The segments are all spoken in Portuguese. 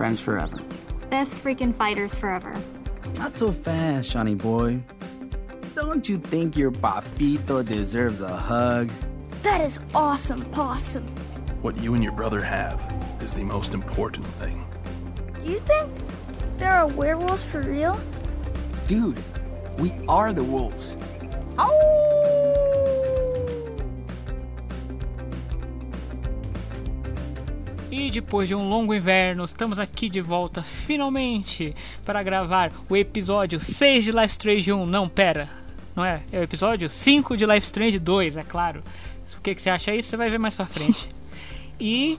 Friends forever. Best freaking fighters forever. Not so fast, Johnny boy. Don't you think your papito deserves a hug? That is awesome, possum. What you and your brother have is the most important thing. Do you think there are werewolves for real? Dude, we are the wolves. E depois de um longo inverno, estamos aqui de volta finalmente para gravar o episódio 6 de Life Strange 1. Não, pera, não é? É o episódio 5 de Life Strange 2, é claro. O que, que você acha isso? Você vai ver mais pra frente. E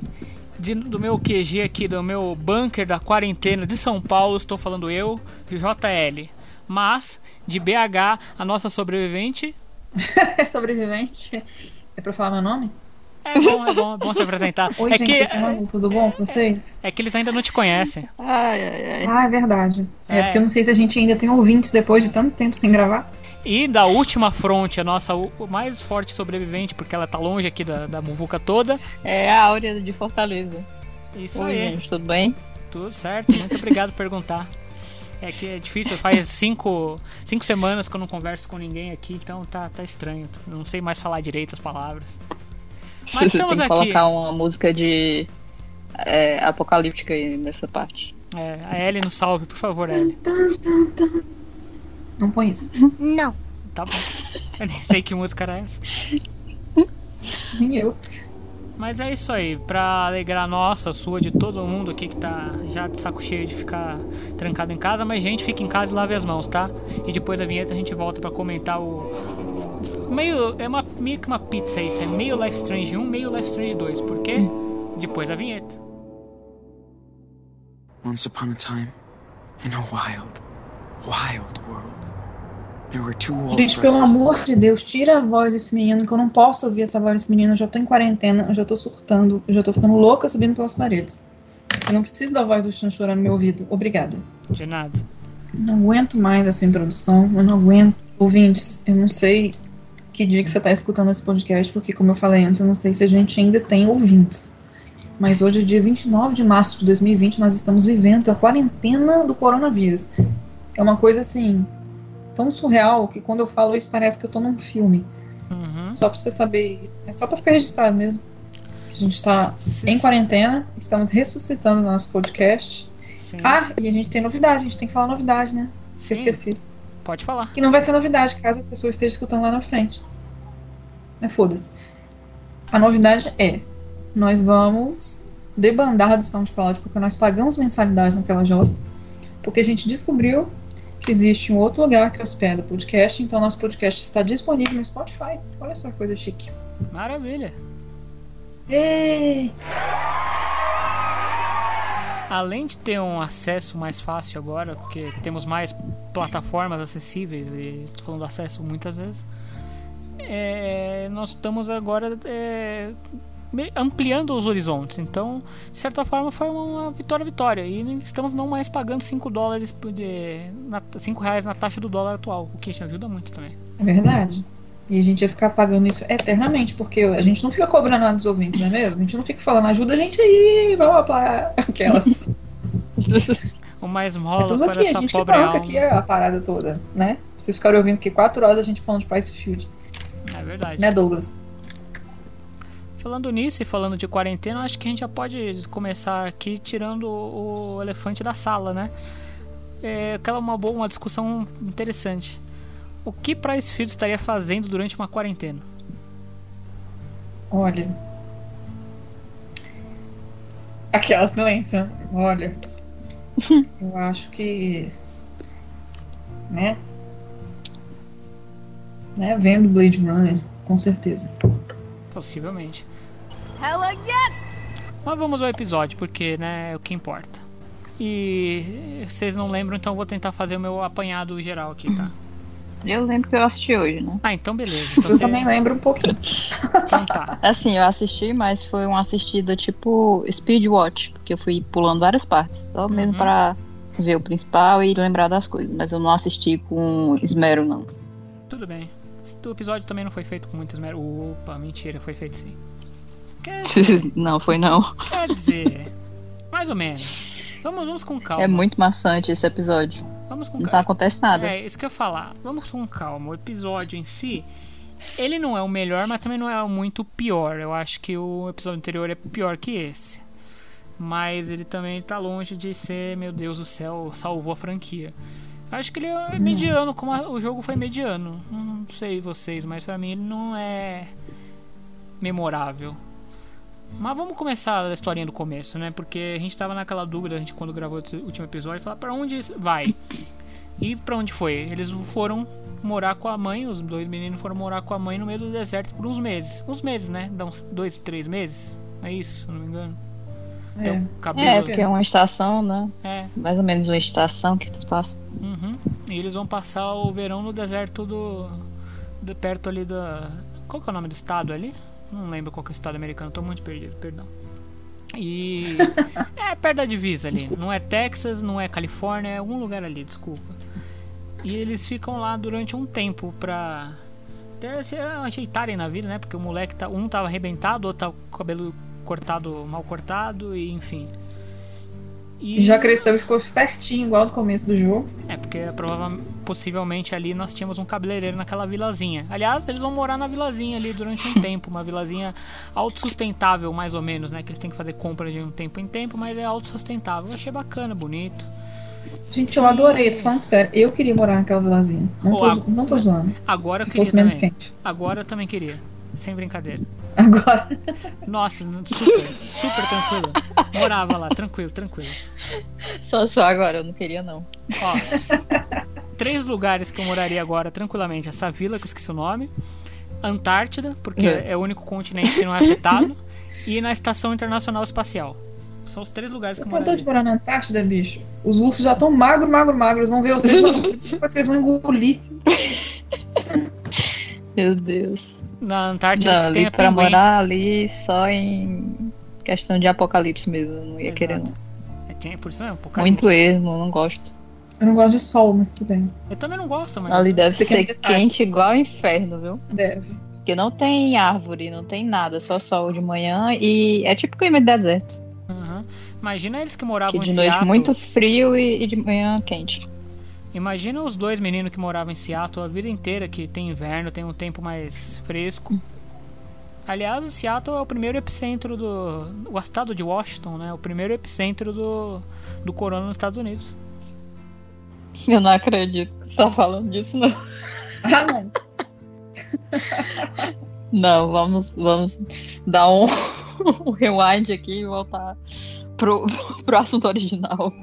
de- do meu QG aqui, do meu bunker da quarentena de São Paulo, estou falando eu, JL. Mas, de BH, a nossa sobrevivente. É sobrevivente? É pra falar meu nome? É bom, é bom, é bom se apresentar. Oi, é, gente, que, é tudo bom com vocês? é que eles ainda não te conhecem. Ai, ai, ai. Ah, é verdade. É, É. porque eu não sei se a gente ainda tem ouvintes depois de tanto tempo sem gravar. E da última fronte, a nossa mais forte sobrevivente, porque ela tá longe aqui da, da muvuca toda. É a Áurea de Fortaleza. Isso Oi, aí, gente, tudo bem? tudo certo. Muito obrigado por perguntar. É que é difícil, faz cinco, cinco semanas que eu não converso com ninguém aqui, então tá, tá estranho. Não sei mais falar direito as palavras. Mas Você estamos tem que aqui. colocar uma música de é, apocalíptica aí nessa parte. É, a Ellie no salve, por favor, Ellie. Não põe isso. No. Tá bom. Eu nem sei que música era essa. Nem eu. Mas é isso aí, pra alegrar nossa, sua, de todo mundo aqui que tá já de saco cheio de ficar trancado em casa, mas gente, fica em casa e lave as mãos, tá? E depois da vinheta a gente volta pra comentar o. Meio. É uma, meio que uma pizza isso, é meio Life Strange 1, meio Life Strange 2. Por quê? Depois da vinheta. Once upon a time, in a wild, wild world, Gente, pelo amor de Deus, tira a voz desse menino, que eu não posso ouvir essa voz desse menino. Eu já tô em quarentena, eu já tô surtando, eu já tô ficando louca subindo pelas paredes. Eu não preciso da voz do Chan chorando no meu ouvido. Obrigada. De nada. Não aguento mais essa introdução, eu não aguento. Ouvintes, eu não sei que dia que você está escutando esse podcast, porque, como eu falei antes, eu não sei se a gente ainda tem ouvintes. Mas hoje é dia 29 de março de 2020, nós estamos vivendo a quarentena do coronavírus. É uma coisa assim, tão surreal que quando eu falo isso parece que eu tô num filme. Uhum. Só pra você saber, é só pra ficar registrado mesmo. A gente tá em quarentena, estamos ressuscitando o nosso podcast. Sim. Ah, e a gente tem novidade, a gente tem que falar novidade, né? Sim, Esqueci. Pode falar. Que não vai ser novidade caso a pessoa esteja escutando lá na frente. Mas foda-se. A novidade é: nós vamos debandar do SoundCloud porque nós pagamos mensalidade naquela josta. Porque a gente descobriu existe um outro lugar que hospeda o podcast. Então, nosso podcast está disponível no Spotify. Olha só que coisa chique. Maravilha. Ei! Além de ter um acesso mais fácil agora, porque temos mais plataformas acessíveis e estou falando acesso muitas vezes, é, nós estamos agora é, ampliando os horizontes. Então, de certa forma, foi uma vitória-vitória. E estamos não mais pagando 5 dólares, por- de, na, 5 reais na taxa do dólar atual, o que ajuda muito também. É verdade. E a gente ia ficar pagando isso eternamente, porque a gente não fica cobrando nada dos ouvintes, não é mesmo? A gente não fica falando, ajuda a gente aí, vamos lá. Aquelas. O mais É tudo para aqui, a essa gente que pobre alma. aqui a parada toda, né? Vocês ficaram ouvindo aqui quatro horas a gente falando de Spice Field, É verdade. né, Douglas? Falando nisso e falando de quarentena, acho que a gente já pode começar aqui tirando o elefante da sala, né? É aquela uma boa, uma discussão interessante. O que Price Field estaria fazendo durante uma quarentena? Olha. Aquela silêncio. Olha. Eu acho que. Né? Né? Vendo Blade Runner, com certeza. Possivelmente. Hella yes! Mas vamos ao episódio, porque né, é o que importa. E vocês não lembram, então eu vou tentar fazer o meu apanhado geral aqui, tá? Eu lembro que eu assisti hoje, né? Ah, então beleza. Então, Eu você- também lembro um pouquinho. então tá. Assim, eu assisti, mas foi uma assistida tipo speed watch, porque eu fui pulando várias partes, só mesmo Uhum. pra ver o principal e lembrar das coisas, mas eu não assisti com esmero não. Tudo bem. O episódio também não foi feito com muito esmero. Opa, mentira, foi feito sim. Quer não, foi não. Quer dizer, mais ou menos. Vamos, vamos com calma. É muito maçante esse episódio. Vamos com Não tá calma. acontece nada. É, isso que eu ia falar. Vamos com calma. O episódio em si, ele não é o melhor, mas também não é muito pior. Eu acho que o episódio anterior é pior que esse. Mas ele também tá longe de ser, meu Deus do céu, salvou a franquia. Acho que ele é mediano, como a- o jogo foi mediano. Não sei vocês, mas pra mim ele não é memorável. Mas vamos começar a historinha do começo, né? Porque a gente tava naquela dúvida, a gente quando gravou esse último episódio, falar pra onde vai? E pra onde foi? Eles foram morar com a mãe, os dois meninos foram morar com a mãe no meio do deserto por uns meses. Uns meses, né? Dá uns dois, três meses. É isso, se eu não me engano. Então, É. cabelo. É, porque é uma estação, né? É, Mais ou menos uma estação que eles passam. Uhum. E eles vão passar o verão no deserto do. de perto ali da. Qual que é o nome do estado ali? Não lembro qual que é o estado americano, tô muito perdido, perdão. E. é perto da divisa ali. Não é Texas, não é Califórnia, é algum lugar ali, desculpa. E eles ficam lá durante um tempo pra. Até se ajeitarem na vida, né? Porque o moleque tá. Um tava arrebentado, outro tava com o cabelo cortado, mal cortado, e enfim. E Já cresceu e ficou certinho, igual do começo do jogo. Porque provavelmente, possivelmente ali nós tínhamos um cabeleireiro naquela vilazinha. Aliás, eles vão morar na vilazinha ali durante um tempo, uma vilazinha autossustentável, mais ou menos, né? Que eles têm que fazer compra de um tempo em tempo, mas é autossustentável. Eu achei bacana, bonito. Gente, eu adorei, tô falando sério. Eu queria morar naquela vilazinha. Não tô, a- não tô zoando. Agora eu Se queria fosse menos quente. Agora eu também queria. Sem brincadeira. Agora. Nossa, super, super tranquilo. Morava lá, tranquilo, tranquilo. Só, só agora, eu não queria não. Ó, três lugares que eu moraria agora tranquilamente. Essa vila, que eu esqueci o nome. Antártida, porque Uhum. é o único continente que não é afetado. e na Estação Internacional Espacial. São os três lugares que eu tentou de moraria. morar na Antártida, bicho? Os ursos já estão magro, magro, magros. Vão ver vocês, depois que eles vão engolir. Meu Deus. Na Antártida Não, que tem ali pra morar ali só em questão de apocalipse mesmo. Eu não ia Exato. querer não. É, tem, por isso mesmo, Muito apocalipse. ermo, não gosto. Eu não gosto de sol, mas tudo bem. Eu também não gosto, mas. Ali deve ser quente igual o inferno, viu? Deve. Porque não tem árvore, não tem nada, só sol de manhã e é tipo clima de deserto. Uhum. Imagina eles que Que moravam de em noite Seattle. muito frio e, e de manhã quente. Imagina os dois meninos que moravam em Seattle a vida inteira, que tem inverno, tem um tempo mais fresco. Aliás, o Seattle é o primeiro epicentro do. O estado de Washington, né? O primeiro epicentro do, do corona nos Estados Unidos. Eu não acredito que você tá falando disso, não. Ah, não. Não, vamos, vamos dar um, um rewind aqui e voltar pro, pro assunto original.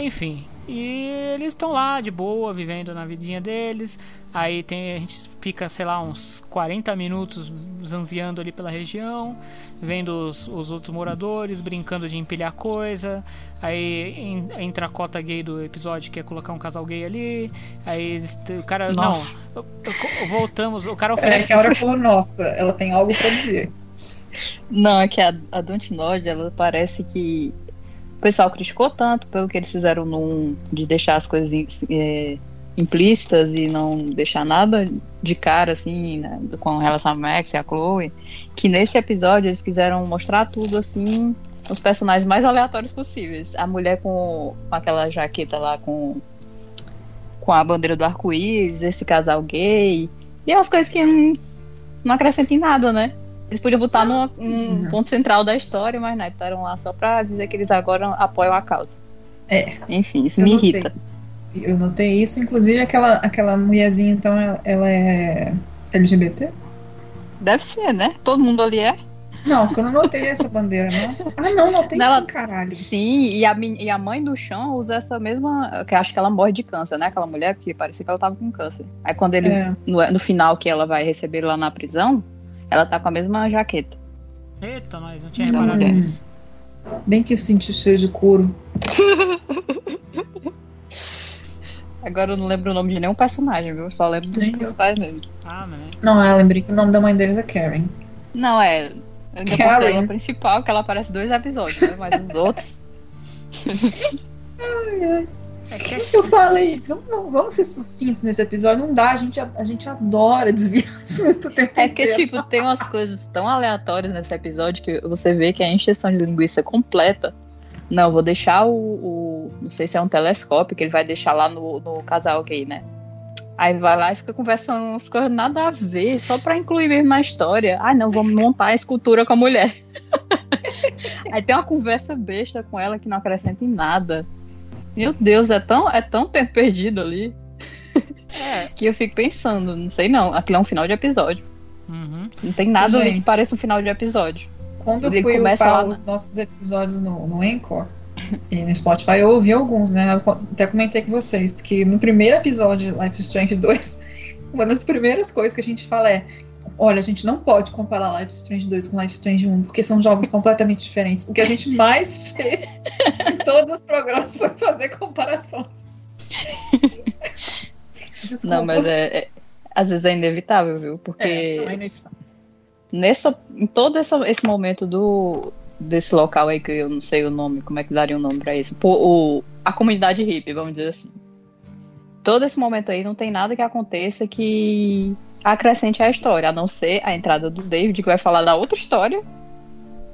Enfim, e eles estão lá de boa, vivendo na vidinha deles. Aí tem, a gente fica, sei lá, uns 40 minutos zanzeando ali pela região, vendo os, os outros moradores, brincando de empilhar coisa. Aí en- entra a cota gay do episódio, que é colocar um casal gay ali. Aí o cara. Nossa. Não, eu- eu- voltamos, o cara É oferece. que a hora falou, nossa, ela tem algo pra dizer. Não, é que a, a Dontnod, ela parece que o pessoal criticou tanto pelo que eles fizeram de deixar as coisas é, implícitas e não deixar nada de cara, assim, né, com relação a Max e a Chloe, que nesse episódio eles quiseram mostrar tudo, assim, os personagens mais aleatórios possíveis. A mulher com, com aquela jaqueta lá com, com a bandeira do arco-íris, esse casal gay, e umas coisas que não, não acrescentam em nada, né? Eles podiam botar num um ponto central da história, mas não, estavam lá só pra dizer que eles agora apoiam a causa. É. Enfim, isso Eu me notei irrita. Eu notei isso, inclusive aquela, aquela mulherzinha, então, ela, ela é LGBT? Deve ser, né? Todo mundo ali é. Não, porque eu não notei essa bandeira, não. Ah, não, notei Nela- sim, caralho. Sim, e a, e a mãe do chão usa essa mesma. Que acho que ela morre de câncer, né? Aquela mulher, porque parecia que ela tava com câncer. Aí quando ele. É. No, no final que ela vai receber lá na prisão, ela tá com a mesma jaqueta. Eita, nós não tinha reparado mulher. nisso. Bem que eu senti o cheiro de couro. Agora eu não lembro o nome de nenhum personagem, viu? Eu só lembro dos Nem eu. principais mesmo. Ah, mas né? Não, eu lembrei que o nome da mãe deles é Karen. Não, é. Eu ainda Karen. ela principal, que ela aparece dois episódios, né? Mas os outros. É que é Eu falei, vamos, não, vamos ser sucintos nesse episódio. Não dá, a gente, a, gente adora desviar assunto o tempo É porque, inteiro. tipo, tem umas coisas tão aleatórias nesse episódio que você vê que é a encheção de linguiça completa. Não, vou deixar o, o- Não sei se é um telescópio que ele vai deixar lá no, no casal gay, né? Aí vai lá e fica conversando umas coisas nada a ver, só pra incluir mesmo na história. Ah, não, vamos montar a escultura com a mulher. Aí tem uma conversa besta com ela que não acrescenta em nada. Meu Deus, é tão, é tão tempo perdido ali É. que eu fico pensando, não sei não, aquilo é um final de episódio. Uhum. Não tem nada ali Gente. que pareça um final de episódio. Quando eu fui começa upar na- os nossos episódios no, no Anchor e no Spotify, eu ouvi alguns, né? Eu até comentei com vocês que no primeiro episódio de Life is Strange 2, uma das primeiras coisas que a gente fala é olha, a gente não pode comparar Life Strange 2 com Life Strange 1, porque são jogos completamente diferentes. O que a gente mais fez em todos os programas foi fazer comparações. Desculpa. Não, mas é, é- Às vezes é inevitável, viu? Porque É, é inevitável. nessa, em todo essa- esse momento do desse local aí que eu não sei o nome, como é que daria um nome pra isso? Pô, o, a comunidade hippie, vamos dizer assim. Todo esse momento aí não tem nada que aconteça que acrescente a história, a não ser a entrada do David, que vai falar da outra história,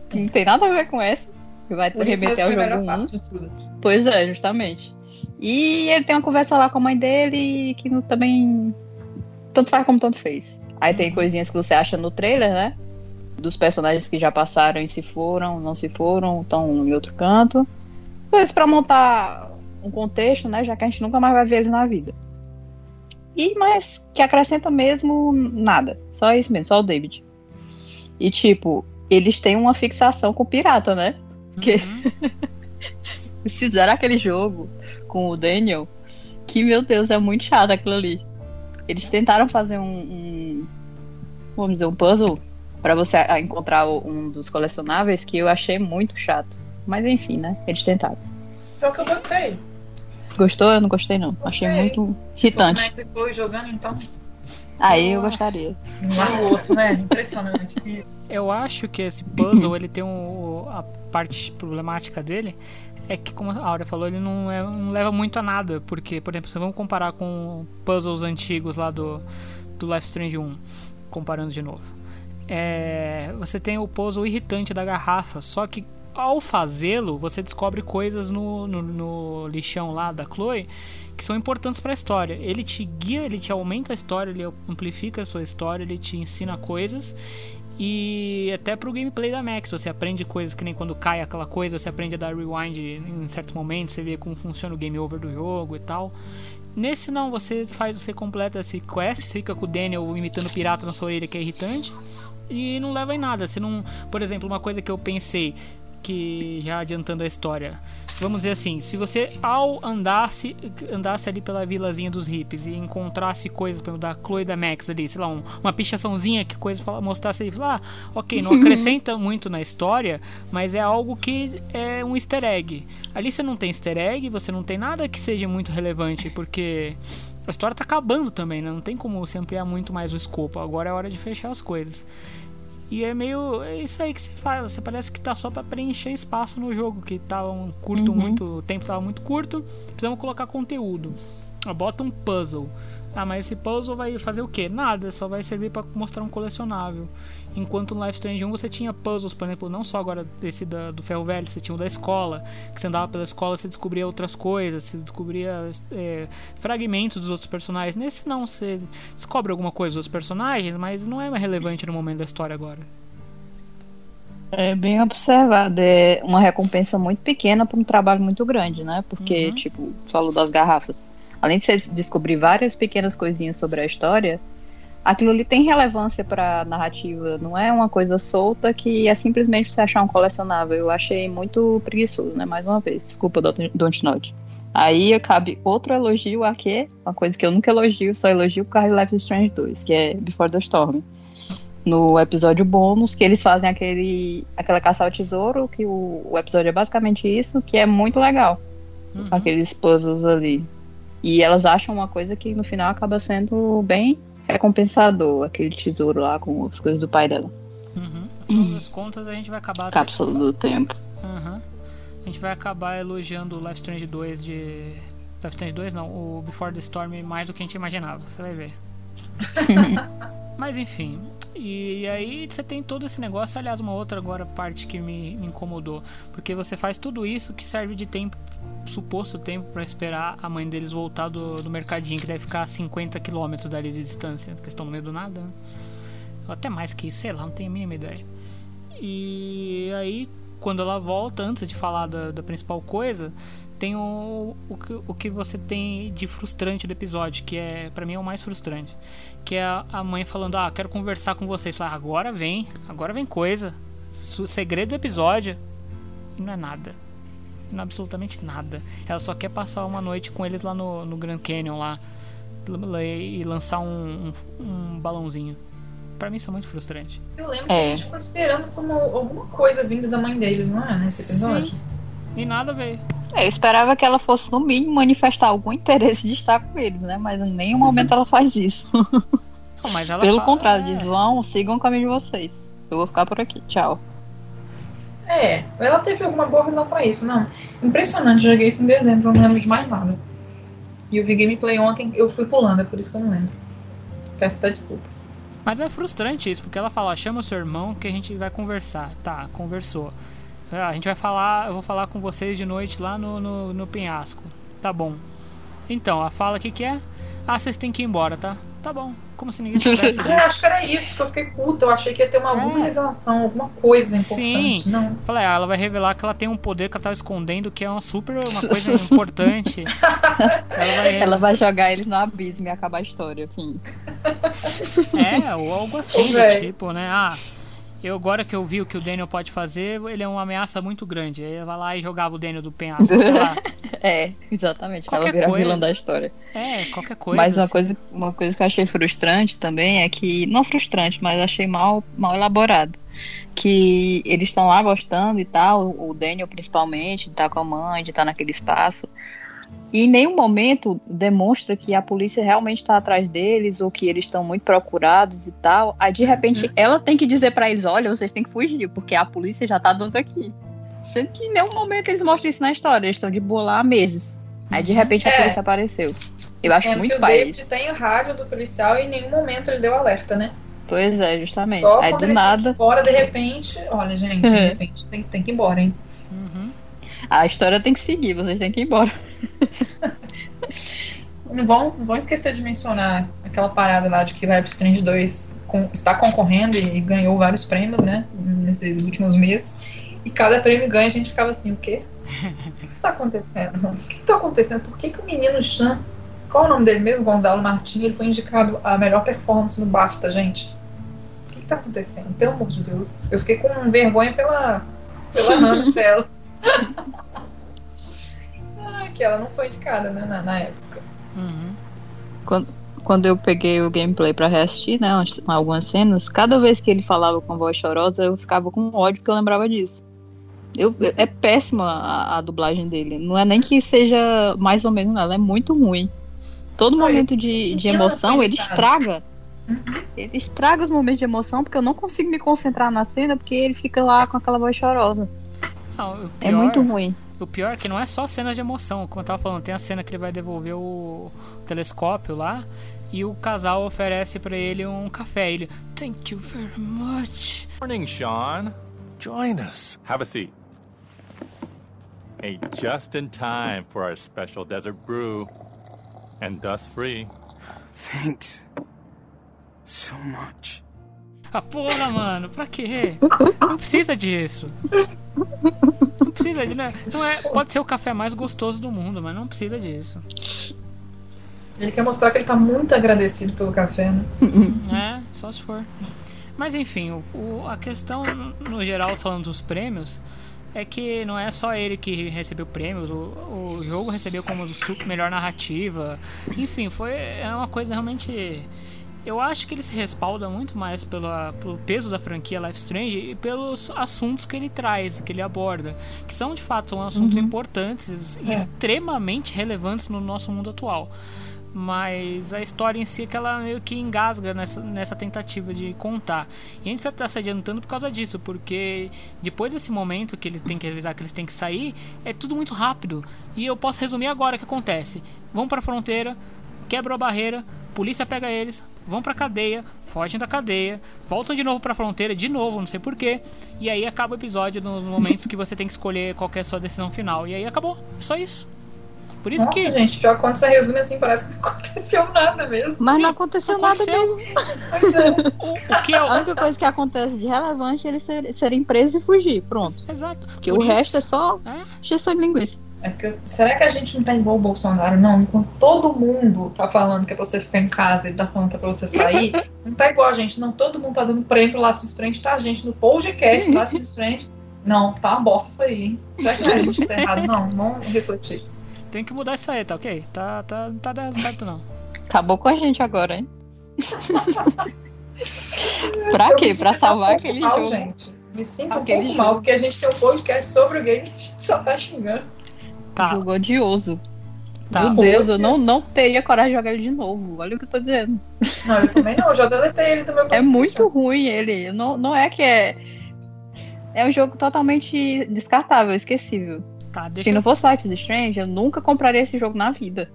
que não tem nada a ver com essa, que vai Por remeter ao jogo melhor 1. parte de tudo. assim. Pois é, justamente. E ele tem uma conversa lá com a mãe dele que não- também tanto faz como tanto fez. Aí tem coisinhas que você acha no trailer, né? Dos personagens que já passaram e se foram, não se foram, estão em outro canto. Coisas pra montar um contexto, né? Já que a gente nunca mais vai ver eles na vida. E mas que acrescenta mesmo nada. Só isso mesmo, só o David. E tipo, eles têm uma fixação com o pirata, né? Que- Uhum. Eles fizeram aquele jogo com o Daniel, que, meu Deus, é muito chato aquilo ali. Eles tentaram fazer um, um- vamos dizer, um puzzle pra você encontrar um dos colecionáveis que eu achei muito chato. Mas enfim, né? Eles tentaram. Foi o que eu gostei. Gostou? Eu não gostei, não. Achei muito irritante. Chloe jogando, então. Aí eu gostaria. No osso, né? Impressionante. Eu acho que esse puzzle, ele tem um, a parte problemática dele é que, como a Áurea falou, ele não, é- não leva muito a nada. Porque, por exemplo, se vamos comparar com puzzles antigos lá do, do Life Strange 1, comparando de novo. É, você tem o puzzle irritante da garrafa, só que ao fazê-lo, você descobre coisas no, no, no lixão lá da Chloe que são importantes para a história. Ele te guia, ele te aumenta a história, ele amplifica a sua história, ele te ensina coisas e até pro gameplay da Max, você aprende coisas que nem quando cai aquela coisa, você aprende a dar rewind em certos momentos, você vê como funciona o game over do jogo e tal. Nesse não, você faz, você completa esse quest, fica com o Daniel imitando pirata na sua orelha que é irritante e não leva em nada. Você não, por exemplo, uma coisa que eu pensei que já adiantando a história, vamos dizer assim, se você ao andasse andasse ali pela vilazinha dos hippies e encontrasse coisas para da Chloe da Max ali, sei lá, um- uma pichaçãozinha que coisa mostrasse ali, falar, ah, ok, não acrescenta muito na história, mas é algo que é um easter egg. Ali você não tem easter egg, você não tem nada que seja muito relevante, porque a história tá acabando também, né? Não tem como você ampliar muito mais o escopo. Agora é hora de fechar as coisas. E é meio. É isso aí que você faz. Você parece que tá só pra preencher espaço no jogo, que tava um curto Uhum. muito. O tempo tava muito curto. Precisamos colocar conteúdo. Ah, Bota um puzzle. Ah, mas esse puzzle vai fazer o quê? Nada, só vai servir pra mostrar um colecionável. Enquanto no Life Strange 1 você tinha puzzles, por exemplo, não só agora esse da- do ferro velho, você tinha o da escola, que você andava pela escola, você descobria outras coisas, você descobria é, fragmentos dos outros personagens. Nesse não, você descobre alguma coisa dos outros personagens, mas não é mais relevante no momento da história agora. É bem observado. É uma recompensa muito pequena para um trabalho muito grande, né? Porque, Uhum. tipo, falou das garrafas. Além de você descobrir várias pequenas coisinhas sobre a história, aquilo ali tem relevância para a narrativa. Não é uma coisa solta que é simplesmente você achar um colecionável. Eu achei muito preguiçoso, né? Mais uma vez. Desculpa, Dontnod. Aí cabe outro elogio aqui, uma coisa que eu nunca elogio, só elogio por causa Life is Strange 2, que é Before the Storm no episódio bônus, que eles fazem aquele aquela caça ao tesouro, que o, o episódio é basicamente isso, que é muito legal. Uhum. Aqueles puzzles ali. E elas acham uma coisa que no final acaba sendo bem recompensador, aquele tesouro lá com as coisas do pai dela. Uhum. No final das contas, a gente vai acabar. Cápsula do tempo. Uhum. A gente vai acabar elogiando o Life Strange 2 de Death Stranding 2 não, o Before the Storm mais do que a gente imaginava, você vai ver. Mas enfim, e aí você tem todo esse negócio, aliás, uma outra agora parte que me, me incomodou, porque você faz tudo isso que serve de tempo, suposto tempo para esperar a mãe deles voltar do, do mercadinho, que deve ficar a 50 km dali de distância, que estão no meio do nada, né? Até mais que isso, sei lá, não tenho a mínima ideia. E aí, quando ela volta, antes de falar da, da principal coisa, tem o, o, que, o que você tem de frustrante do episódio, que é para mim é o mais frustrante, que é a, mãe falando: "Ah, quero conversar com vocês". Fala, agora vem, agora vem coisa. Su- Segredo do episódio. E não é nada. Não é absolutamente nada. Ela só quer passar uma noite com eles lá no, no Grand Canyon lá e lançar um, um, um balãozinho. Pra mim isso é muito frustrante. Eu lembro É. que a gente ficou esperando como alguma coisa vinda da mãe deles, não é? Nesse episódio. Sim. E nada veio. É, eu esperava que ela fosse, no mínimo, manifestar algum interesse de estar com eles, né? Mas em nenhum momento ela faz isso. Não, mas ela Pelo fala- contrário, é. diz: vão, sigam o caminho de vocês. Eu vou ficar por aqui. Tchau. É, ela teve alguma boa razão pra isso, não. Impressionante, joguei isso em dezembro, não lembro de mais nada. E eu vi gameplay ontem, eu fui pulando, é por isso que eu não lembro. Peço até desculpas. Mas é frustrante isso, porque ela fala, "Ó, chama o seu irmão que a gente vai conversar. Tá, conversou. Ah, a gente vai falar, eu vou falar com vocês de noite lá no, no, no penhasco. Tá bom. Então, ela fala o que que é? Ah, vocês têm que ir embora, tá? Tá bom. Como se ninguém soubesse Eu acho que era isso, que eu fiquei puta, eu achei que ia ter uma, alguma É. revelação, alguma coisa importante. Sim. Não. Falei, ah, ela vai revelar que ela tem um poder que ela tava escondendo, que é uma super, uma coisa importante. ela vai Ela vai jogar eles no abismo e acabar a história, enfim. É, ou algo assim, Ô, tipo, né? Ah, eu agora que eu vi o que o Daniel pode fazer, ele é uma ameaça muito grande. Aí vai lá e jogava o Daniel do penhasco, sei lá. É, exatamente. Qualquer ela vira coisa. a vilã da história. É, qualquer coisa. mas uma assim. coisa, uma coisa que eu achei frustrante também é que. Não frustrante, mas achei mal, mal elaborado. Que eles estão lá gostando e tal, o Daniel principalmente, de estar com a mãe, de estar naquele espaço. E em nenhum momento demonstra que a polícia realmente está atrás deles ou que eles estão muito procurados e tal. Aí de repente ela tem que dizer pra eles: olha, vocês têm que fugir, porque a polícia já tá dando aqui. Sendo que em nenhum momento eles mostram isso na história, eles estão de boa lá há meses. Aí de repente a É. polícia apareceu. Eu acho Sendo muito que o David isso. tem o rádio do policial e em nenhum momento ele deu alerta, né? Pois é, justamente. Só Aí quando do nada, embora, de repente, olha, gente, de repente tem, tem que ir embora, hein? A história tem que seguir, vocês têm que ir embora. Não vão, não vão esquecer de mencionar aquela parada lá de que Life Strange 2 com- está concorrendo e, ganhou vários prêmios, né? Nesses últimos meses. E cada prêmio ganha, a gente ficava assim, o quê? O que está acontecendo? O que está acontecendo? Por que, que o menino Chan, qual é o nome dele mesmo? Gonzalo Martins, ele foi indicado a melhor performance no BAFTA, gente? O que está acontecendo? Pelo amor de Deus. Eu fiquei com vergonha pela, pela Hannah dela. Ah, que ela não foi indicada, né, na, na época. Uhum. Quando, quando eu peguei o gameplay pra reassistir, né, umas- algumas cenas, cada vez que ele falava com voz chorosa, eu ficava com ódio porque eu lembrava disso. Eu, é péssima a, a dublagem dele. Não é nem que seja mais ou menos. Ela é muito ruim. Todo momento de, de emoção, ele estraga. Ele estraga os momentos de emoção porque eu não consigo me concentrar na cena porque ele fica lá com aquela voz chorosa. Não, o É pior- muito ruim. O pior é que não é só cenas de emoção, como eu tava falando, tem a cena que ele vai devolver o telescópio lá e o casal oferece pra ele um café. Ele, thank you very much. Morning, Sean. Join us. Have a seat. Hey, just in time for our special desert brew. And dust free. Thanks. So much. Ah, porra, mano, pra quê? Não precisa disso. Precisa de. Né? Não é, pode ser o café mais gostoso do mundo, mas não precisa disso. Ele quer mostrar que ele tá muito agradecido pelo café, né? É, só se for. Mas enfim, o, o- a questão no- geral, falando dos prêmios, é que não é só ele que recebeu prêmios, o, o jogo recebeu como melhor narrativa. Enfim, foi é uma coisa realmente. Eu acho que ele se respalda muito mais pela, pelo peso da franquia Life Strange e pelos assuntos que ele traz, que ele aborda, que são de fato assuntos importantes e É. extremamente relevantes no nosso mundo atual. mas a história em si é que ela meio que engasga nessa, nessa tentativa de contar. E a gente está se adiantando por causa disso, porque depois desse momento que eles têm que avisar que eles têm que sair, é tudo muito rápido. E eu posso resumir agora o que acontece. Vão para a fronteira, quebram a barreira, polícia pega eles, vão pra cadeia, fogem da cadeia, voltam de novo pra fronteira, de novo, não sei porquê, e aí acaba o episódio nos momentos que você tem que escolher qual que é a sua decisão final. E aí acabou, é só isso. Por isso Nossa, que. gente, pior quando você resume assim, parece que não aconteceu nada mesmo. Mas não aconteceu, Aconteceu. nada mesmo. Pois é. O, o que é A única coisa que acontece de relevante é eles ser- serem presos e fugir. Pronto. Exato. Porque Por o isso- resto é só É, de linguiça. É que eu- será que a gente não tá igual o Bolsonaro, não? Enquanto todo mundo tá falando que é pra você ficar em casa e tá falando que é pra você sair, não tá igual a gente, não. Todo mundo tá dando prêmio pro Lápis Strange, tá? A gente no podcast Lápis Strange. Não, tá uma bosta isso aí, hein? Será que a gente tá errado? Não, vamos refletir. tem que mudar isso aí, tá ok? Tá, tá, não tá dando certo não. Acabou com a gente agora, hein? pra quê? Pra salvar aquele mal, jogo. gente. Me sinto Aquele um pouco jogo. mal, porque a gente tem um podcast sobre o game e a gente só tá xingando. Tá, Jogo odioso. tá. Meu Deus, eu não, não teria coragem de jogar ele de novo. Olha o que eu tô dizendo. Não, eu também não, eu já deletei ele meu É muito ruim ele. Não, não é que é. É um jogo totalmente descartável, esquecível. Tá, deixa Se não fosse Life is Strange, eu nunca compraria esse jogo na vida.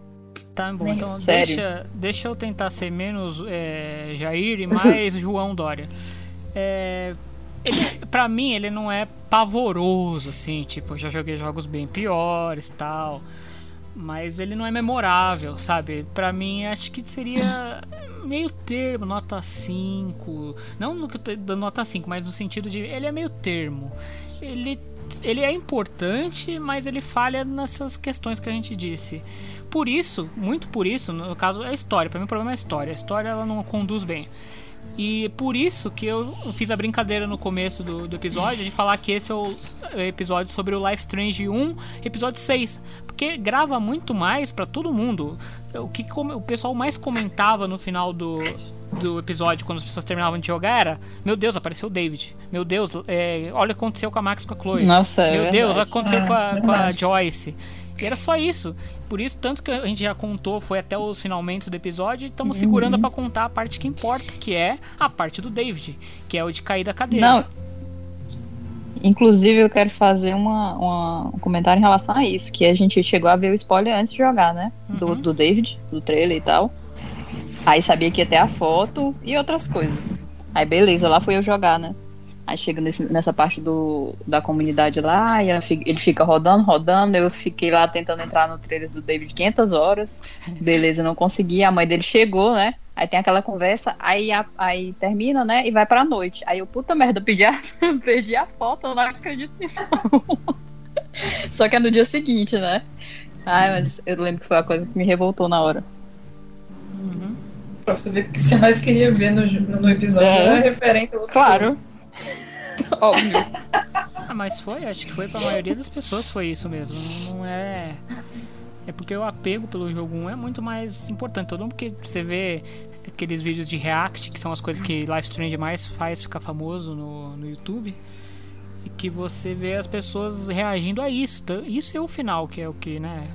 Tá bom, Nem- então Sério. deixa, deixa eu tentar ser menos é, Jair e mais João Dória. É, ele, pra mim, ele não é pavoroso, assim, tipo, eu já joguei jogos bem piores tal. Mas ele não é memorável, sabe? Pra mim, acho que seria meio termo, nota 5. Não no que eu tô dando nota 5, mas no sentido de. Ele é meio termo. Ele, ele é importante, mas ele falha nessas questões que a gente disse. Por isso, muito por isso, no caso é a história. Pra mim o problema é a história. A história ela não conduz bem. E por isso que eu fiz a brincadeira no começo do, do episódio de falar que esse é o é episódio sobre o Life Strange 1, episódio 6. Porque grava muito mais pra todo mundo. O que o pessoal mais comentava no final do, do episódio, quando as pessoas terminavam de jogar, era: Meu Deus, apareceu o David. Meu Deus, é, olha o que aconteceu com a Max e com a Chloe. Nossa, é Meu verdade. Deus, olha o que aconteceu É, com, a, com a. Joyce. E era só isso. Por isso, tanto que a gente já contou, foi até os finalmente do episódio, e estamos Uhum. segurando pra contar a parte que importa, que é a parte do David, que é o de cair da cadeira. Não. Inclusive, eu quero fazer uma, uma- um comentário em relação a isso, que a gente chegou a ver o spoiler antes de jogar, né? Do, Uhum. do David, do trailer e tal. Aí sabia que ia ter a foto e outras coisas. Aí beleza, lá fui eu jogar, né? Aí chega nesse- nessa parte do, da comunidade lá, e ele fica rodando, rodando. Eu fiquei lá tentando entrar no trailer do David 500 horas. Beleza, não consegui. A mãe dele chegou, né? Aí tem aquela conversa, aí, a- aí termina, né? E vai pra noite. Aí eu, puta merda, perdi a, perdi a foto, eu não acredito nisso. Só que é no dia seguinte, né? Ai, mas eu lembro que foi a coisa que me revoltou na hora. Uhum. Pra você ver o que você mais queria ver no, no episódio. É. Era a referência Claro. Óbvio. Ah, mas foi, acho que foi pra maioria das pessoas foi isso mesmo. Não, é. É porque o apego pelo jogo 1 é muito mais importante. Todo mundo porque você vê aqueles vídeos de React, que são as coisas que Life Strange mais faz ficar famoso no, no YouTube. Que você vê as pessoas reagindo a isso. Isso é o final, que é o que, né?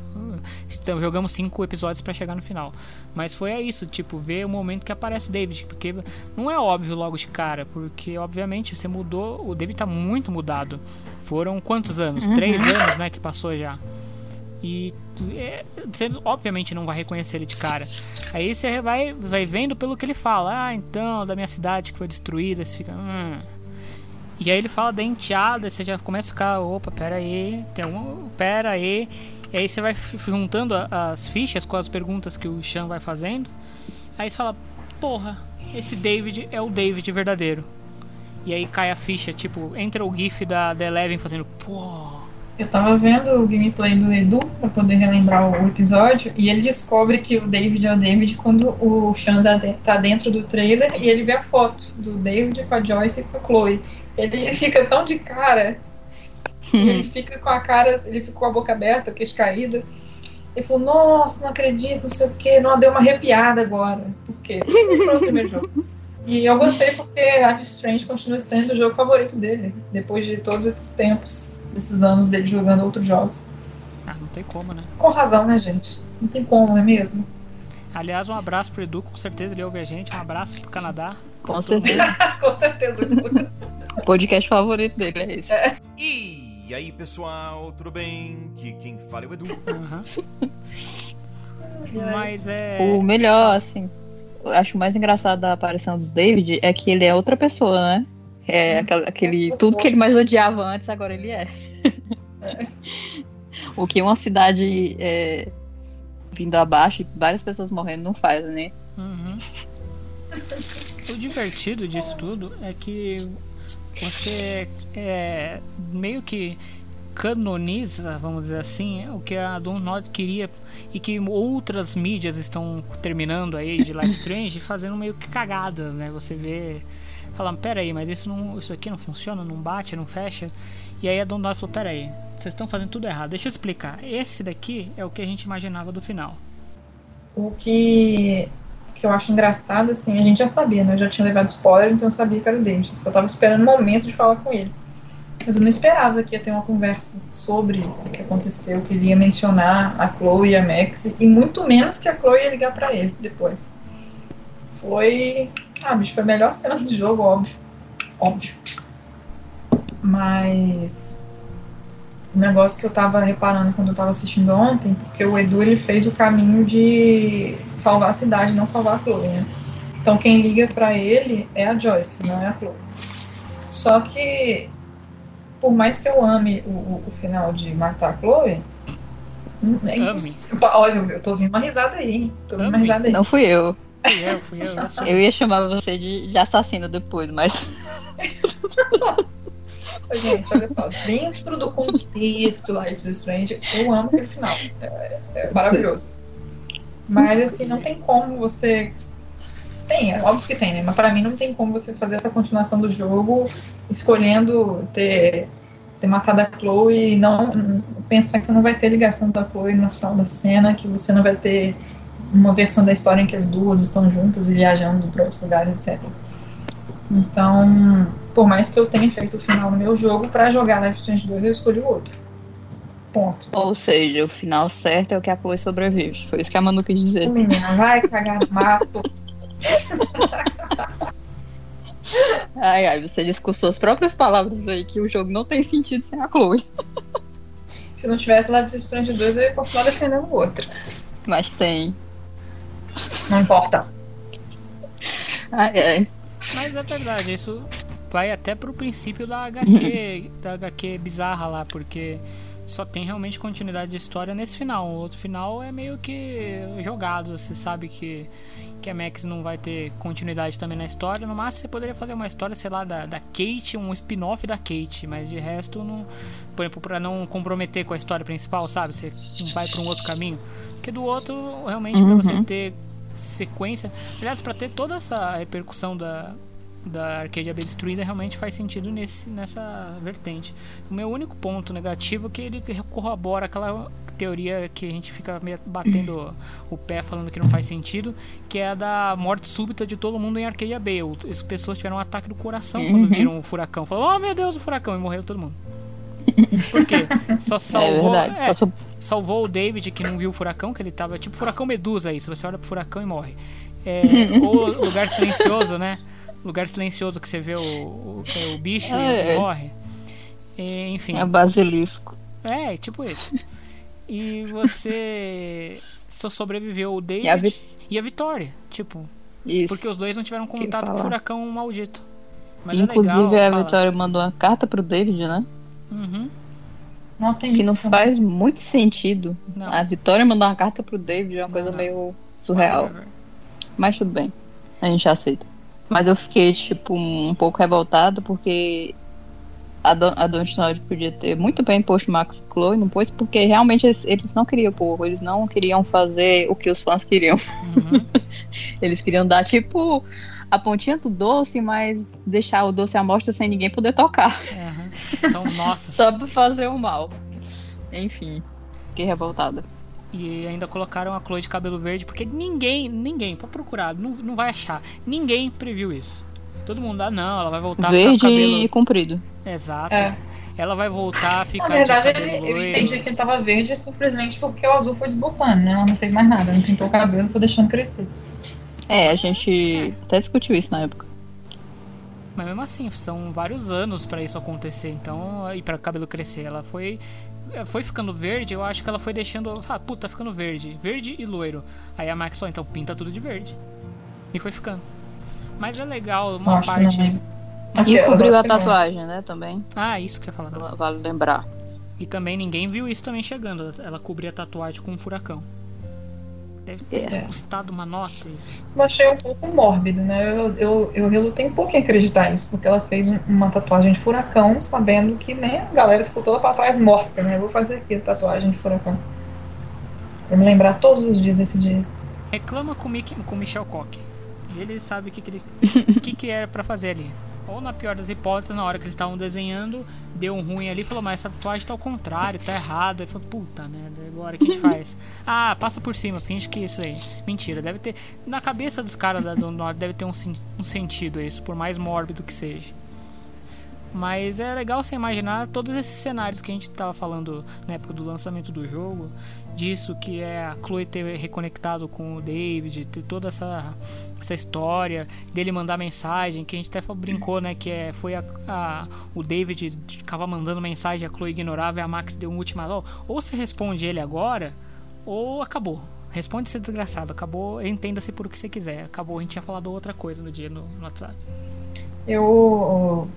Estamos, jogamos cinco episódios pra chegar no final. Mas foi a isso, tipo, ver o momento que aparece o David. Porque não é óbvio logo de cara. Porque, obviamente, você mudou. O David tá muito mudado. Foram quantos anos? Três anos, né? Que passou já. E é, você obviamente não vai reconhecer ele de cara. Aí você vai, vai vendo pelo que ele fala. Ah, então, da minha cidade que foi destruída. Você fica. Hum. E aí ele fala da enteada, você já começa a ficar, opa, pera aí, tem um, pera aí. E aí você vai juntando as fichas com as perguntas que o Chan vai fazendo. Aí você fala, porra, esse David é o David verdadeiro. E aí cai a ficha, tipo, entra o GIF da, da Eleven fazendo, pô. Eu tava vendo o gameplay do Edu pra poder relembrar o episódio e ele descobre que o David é o David quando o Xanda de- tá dentro do trailer e ele vê a foto do David com a Joyce e com a Chloe. Ele fica tão de cara ele fica com a cara, ele ficou com a boca aberta, queixo caída. Ele falou, nossa, não acredito, não sei o que, não, deu uma arrepiada agora. Por quê? Foi o primeiro jogo. E eu gostei porque Life is Strange continua sendo o jogo favorito dele, depois de todos esses tempos, esses anos dele jogando outros jogos. Ah, não tem como, né? Com razão, né, gente? Não tem como, não é mesmo? Aliás, um abraço pro Edu, com certeza ele ouve a gente. Um abraço pro Canadá. Com certeza. Com certeza. O podcast favorito dele é esse. E aí, pessoal, tudo bem? Que quem fala é o Edu. Aham. Mas é. O melhor, assim, eu acho mais engraçado da aparição do David é que ele é outra pessoa, né? É aquela- aquele. Tudo que ele mais odiava antes, agora ele é. o que uma cidade é, vindo abaixo e várias pessoas morrendo não faz, né? Uhum. O divertido disso tudo é que você é, meio que canoniza, vamos dizer assim, o que a Dontnod queria e que outras mídias estão terminando aí de Life Strange fazendo meio que cagadas, né? Você vê falando, pera aí, mas isso, não, isso aqui não funciona, não bate, não fecha. E aí a Dontnod falou, pera aí, vocês estão fazendo tudo errado. Deixa eu explicar. Esse daqui é o que a gente imaginava do final. O que, que eu acho engraçado, assim, a gente já sabia, né? Eu já tinha levado spoiler, então eu sabia que era o David. Eu só tava esperando o momento de falar com ele. Mas eu não esperava que ia ter uma conversa sobre o que aconteceu, que ele ia mencionar a Chloe e a Max, e muito menos que a Chloe ia ligar pra ele depois. Foi. Ah, bicho, foi a melhor cena do jogo, óbvio. Óbvio. Mas. Um negócio que eu tava reparando quando eu tava assistindo ontem, porque o Edu ele fez o caminho de salvar a cidade, não salvar a Chloe, né? Então quem liga pra ele é a Joyce, não é a Chloe. Só que, por mais que eu ame o, o- o final de matar a Chloe, é. Olha, eu tô ouvindo uma risada aí, hein? Tô ouvindo uma risada aí. Não fui eu. Fui eu, fui eu, eu. Eu ia chamar você de, de assassino depois, mas. Gente, olha só, dentro do contexto Life is Strange, eu amo aquele final. É, é maravilhoso. Mas assim, não tem como você. Tem, é óbvio que tem, né? Mas pra mim não tem como você fazer essa continuação do jogo escolhendo ter, ter matado a Chloe e não pensar que você não vai ter ligação da Chloe no final da cena, que você não vai ter uma versão da história em que as duas estão juntas e viajando para outros lugares, etc. Então, por mais que eu tenha feito o final no meu jogo, pra jogar Life Strange 2 eu escolhi o outro. Ponto. Ou seja, o final certo é o que a Chloe sobrevive. Foi isso que a Manu quis dizer. Menina, vai cagar no mato. Ai, ai, você disse com suas próprias palavras aí que o jogo não tem sentido sem a Chloe. Se não tivesse Life Strange 2, eu ia continuar defendendo o outro. Mas tem. Não importa. Ai, ai. Mas é verdade, isso vai até pro princípio da HQ, da HQ bizarra lá, porque só tem realmente continuidade de história nesse final. O outro final é meio que jogado, você sabe que, que a Max não vai ter continuidade também na história. No máximo você poderia fazer uma história, sei lá, da, da Kate, um spin-off da Kate, mas de resto não. Por exemplo, pra não comprometer com a história principal, sabe? Você vai pra um outro caminho. Porque do outro, realmente, pra você Uhum. ter sequência. Aliás, pra ter toda essa repercussão da, da Arcadia Bay destruída, realmente faz sentido nesse, nessa vertente. O meu único ponto negativo é que ele corrobora aquela teoria que a gente fica batendo o pé falando que não faz sentido, que é a da morte súbita de todo mundo em Arcadia Bay. O- As pessoas tiveram um ataque do coração quando Uhum. viram o furacão. Falaram, oh meu Deus, o furacão, e morreu todo mundo. Por quê? Só É salvou, verdade. é, Só salvou o David que não viu o furacão, que ele tava tipo furacão medusa aí, se você olha pro furacão e morre. É, ou lugar silencioso, né? Lugar silencioso que você vê o, o, é o bicho e É. morre. É, enfim. É basilisco. É, tipo isso. E você só sobreviveu o David E a Vi- e a Vitória. Tipo, Isso. porque os dois não tiveram contato com o furacão maldito. Mas é Inclusive legal a. Vitória mandou uma carta pro David, né? Uhum. Não tem Que isso. não faz muito sentido. Não. A Vitória mandar uma carta pro David é uma Não, coisa não. meio surreal. Whatever. Mas tudo bem. A gente aceita. Mas eu fiquei, tipo, um pouco revoltada porque a, Don a podia ter muito bem posto Max Chloe, não pôs, porque realmente eles, eles não queriam pôr, eles não queriam fazer o que os fãs queriam. Uhum. Eles queriam dar, tipo, a pontinha do doce, mas deixar o doce à mostra sem ninguém poder tocar. Uhum. São nossas. Só pra fazer o mal. Enfim, fiquei revoltada. E ainda colocaram a Chloe de cabelo verde, porque ninguém, ninguém, pode procurar, não, não vai achar. Ninguém previu isso. Todo mundo, ah não, ela vai voltar Verde a ficar com cabelo... e comprido. Exato. É. Ela vai voltar a ficar Na verdade, de cabelo ele, eu entendi que ele tava verde simplesmente porque o azul foi desbotando, né? Ela não fez mais nada, não pintou o cabelo, foi deixando crescer. É, a gente até discutiu isso na época. Mas mesmo assim, são vários anos pra isso acontecer, então, e para cabelo crescer. Ela foi foi ficando verde, eu acho que ela foi deixando, ah, puta, tá ficando verde, verde e loiro. Aí a Max falou, então pinta tudo de verde. E foi ficando. Mas é legal uma parte. é. E cobriu a não. tatuagem, né, também. Ah, isso que eu ia falar. Vale lembrar. E também ninguém viu isso também chegando. Ela cobria a tatuagem com um furacão. Deve ter É. custado uma nota isso. Eu achei um pouco mórbido, né? Eu, eu, eu relutei um pouco em acreditar nisso, porque ela fez um- uma tatuagem de furacão, sabendo que né, a galera ficou toda pra trás morta, né? Eu vou fazer aqui a tatuagem de furacão. Pra me lembrar todos os dias desse dia. Reclama com o Mickey- com o Michel Koch. Ele sabe o que, que, ele, o que, que era pra fazer ali. Ou na pior das hipóteses, na hora que eles estavam desenhando, deu um ruim ali e falou, mas essa tatuagem tá ao contrário, tá errado. Ele falou, puta merda, agora o que a gente faz? ah, passa por cima, finge que isso aí. Mentira, deve ter. Na cabeça dos caras da do Norte deve ter um, um sentido isso, por mais mórbido que seja. Mas é legal você imaginar todos esses cenários que a gente tava falando na época do lançamento do jogo, disso que é a Chloe ter reconectado com o David, ter toda essa, essa história dele mandar mensagem, que a gente até brincou, né, que é, foi a, a- o David ficava mandando mensagem, a Chloe ignorava e a Max deu um ultimato, ou você responde ele agora, ou acabou. Responde ser desgraçado, acabou, entenda-se por o que você quiser. Acabou, a gente tinha falado outra coisa no dia no, no WhatsApp. Eu.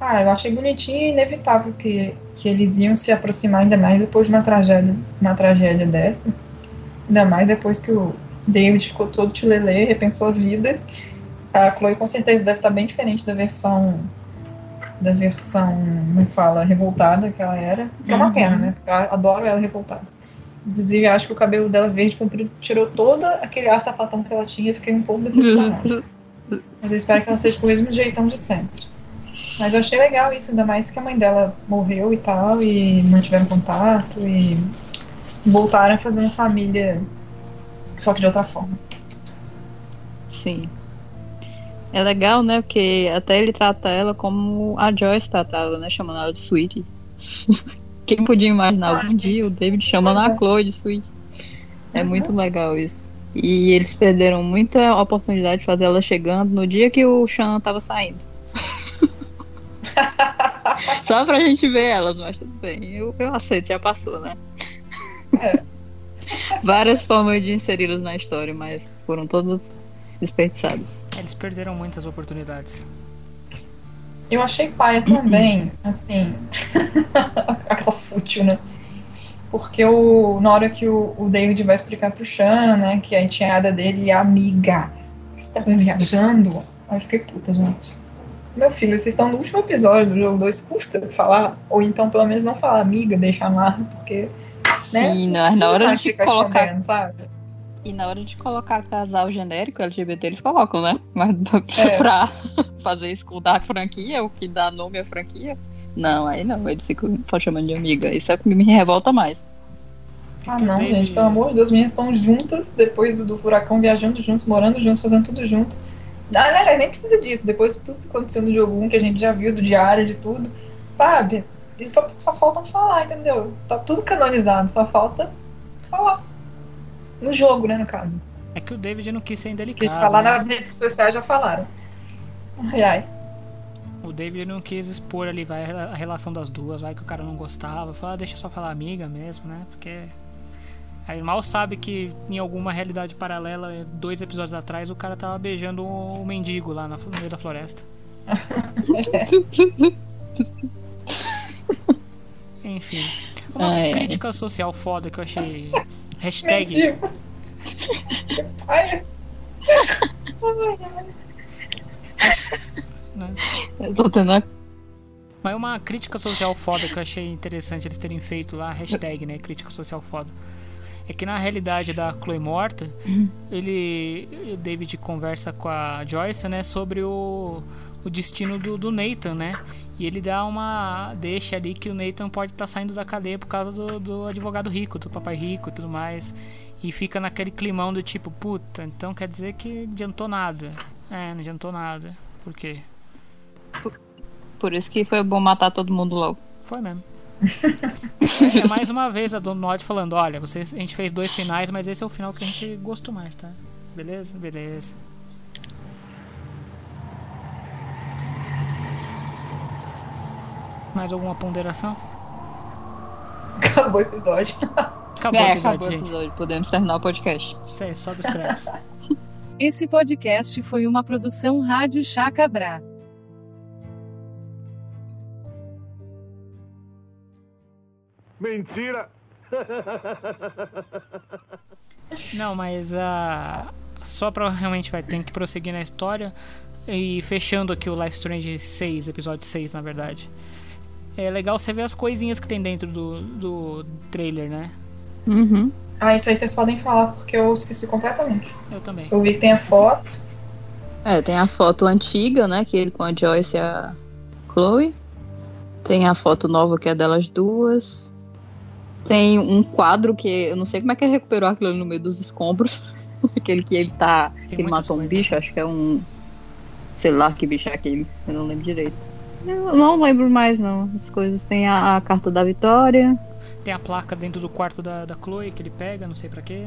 Ah, eu achei bonitinho e inevitável que, que eles iam se aproximar ainda mais depois de uma tragédia, uma tragédia dessa. Ainda mais depois que o David ficou todo tilelê, repensou a vida. A Chloe com certeza deve estar bem diferente da versão. Da versão, como fala, revoltada que ela era. Que é uma Uhum. pena, né? Porque eu adoro ela revoltada. Inclusive, acho que o cabelo dela verde comprido tirou todo aquele ar sapatão que ela tinha e fiquei um pouco decepcionada. Mas eu espero que ela seja com o mesmo jeitão de sempre. Mas eu achei legal isso, ainda mais que a mãe dela morreu e tal, e mantiveram contato, e voltaram a fazer uma família, só que de outra forma. Sim. É legal, né? Porque até ele trata ela como a Joyce tratava, né? Chamando ela de Sweetie. Quem podia imaginar algum dia o David chamando a é. Chloe de Sweetie? É Uhum. muito legal isso. E eles perderam muita oportunidade de fazer ela chegando no dia que o Sean tava saindo. Só pra gente ver elas, mas tudo bem. Eu, eu aceito, já passou, né? É. Várias formas de inseri-las na história, mas foram todas desperdiçadas. Eles perderam muitas oportunidades. Eu achei paia também, assim, aquela fútil, né? Porque o, na hora que o, o David vai explicar pro Sean, né, que a enteada dele e a amiga estavam viajando, aí eu fiquei puta, gente. Meu filho, vocês estão no último episódio do jogo 2, custa falar? Ou então, pelo menos, não falar amiga, deixar lá, porque. Né, Sim, não na- precisa na hora de colocar- escondendo, sabe? E na hora de colocar casal genérico LGBT, eles colocam, né? Mas É. pra fazer com da franquia, o que dá nome à franquia. Não, aí não, eles ficam só chamando de amiga. Isso é o que me revolta mais. Ah, não, gente, pelo amor de Deus, meninas estão juntas depois do, do furacão, viajando juntos, morando juntos, fazendo tudo junto. Ah, né, nem precisa disso, depois de tudo que aconteceu no jogo 1, que a gente já viu, do diário, de tudo, sabe? E só, só faltam falar, entendeu? Tá tudo canonizado, só falta falar. No jogo, né, no caso. É que o David não quis ser Porque indelicado. falar né? nas redes sociais já falaram. Ai, ai. O David não quis expor ali vai, a relação das duas, vai que o cara não gostava. Fala, ah, deixa eu só falar amiga mesmo, né? Porque. Aí mal sabe que em alguma realidade paralela, dois episódios atrás, o cara tava beijando o mendigo lá na- no meio da floresta. Enfim. Uma Ai, ai. crítica social foda que eu achei. Hashtag. Mendigo. Ai, né? Eu tô tendo a... Mas uma crítica social foda que eu achei interessante eles terem feito lá, hashtag, né? Crítica social foda. É que na realidade da Chloe morta, ele. O David conversa com a Joyce, né, sobre o, o destino do, do Nathan, né? E ele dá uma. deixa ali que o Nathan pode estar saindo da cadeia por causa do, do advogado rico, do papai rico e tudo mais. E fica naquele climão do tipo, puta, então quer dizer que adiantou nada. É, não adiantou nada. Por quê? Por isso que foi bom matar todo mundo logo. Foi mesmo. É mais uma vez a Dona Nod falando, olha, vocês, a gente fez dois finais, mas esse é o final que a gente gostou mais, tá? Beleza? Beleza. Mais alguma ponderação? Acabou o episódio. Acabou é, o episódio, acabou o episódio. Podemos terminar o podcast. Isso aí, sobe os créditos. Esse podcast foi uma produção Rádio Chacabra. Mentira! Não, mas ah, só pra realmente vai ter que prosseguir na história e fechando aqui o Life Strange 6, episódio 6, na verdade. É legal você ver as coisinhas que tem dentro do, do trailer, né? Uhum. Ah, isso aí vocês podem falar, porque eu esqueci completamente. Eu também. Eu vi que tem a foto. É, tem a foto antiga, né? Que ele com a Joyce e a Chloe. Tem a foto nova que é delas duas. Tem um quadro que eu não sei como é que ele recuperou aquilo ali no meio dos escombros. aquele que ele tá. que ele matou um coisas. bicho, acho que é um. Sei lá que bicho é aquele. Eu não lembro direito. Eu não lembro mais, não. As coisas. Tem a, a carta da vitória. Tem a placa dentro do quarto da, da Chloe que ele pega, não sei pra quê.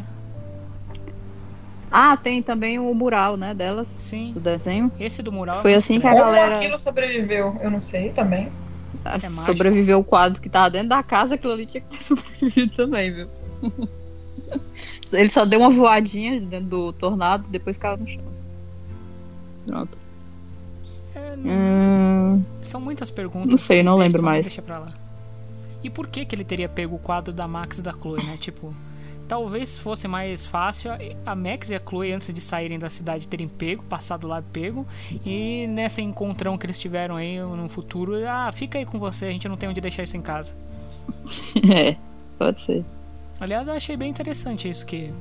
Ah, tem também o mural, né, delas. Sim. Do desenho. Esse do mural é Foi assim que a. Como galera- aquilo sobreviveu, eu não sei também. É sobreviveu o quadro que tava dentro da casa, aquilo ali tinha que ter sobrevivido também, viu? Ele só deu uma voadinha dentro do tornado, depois caiu no chão. Pronto. É, não- Hum, São muitas perguntas. Não sei, não lembro mais. E por que que ele teria pego o quadro da Max e da Chloe, né? Tipo, talvez fosse mais fácil a- Max e a Chloe antes de saírem da cidade terem pego, passado lá pego, e nessa encontrão que eles tiveram aí no futuro, ah, fica aí com você, a gente não tem onde deixar isso em casa. é, pode ser. Aliás, eu achei bem interessante isso que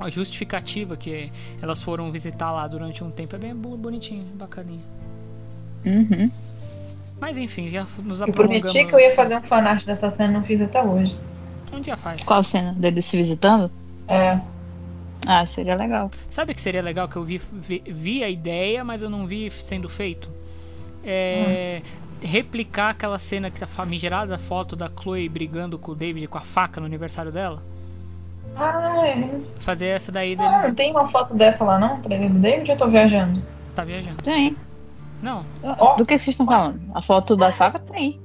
a justificativa que elas foram visitar lá durante um tempo é bem bonitinho, bacaninha. Uhum. Mas enfim, já nos Eu aprofundamos. prometi que eu ia fazer um fanart dessa cena, não fiz até hoje. Um dia faz. Qual cena? Deles se visitando? É. Ah, seria legal. Sabe que seria legal que eu vi, vi, vi a ideia, mas eu não vi sendo feito? É. Replicar aquela cena que a famigerada foto da Chloe brigando com o David com a faca no aniversário dela. Ah, é. Fazer essa daí Ah, não deles. tem uma foto dessa lá não? Trailer do David ou eu tô viajando? Tá viajando. Tem. Não, Ó. Do que vocês estão falando? A foto da faca tem.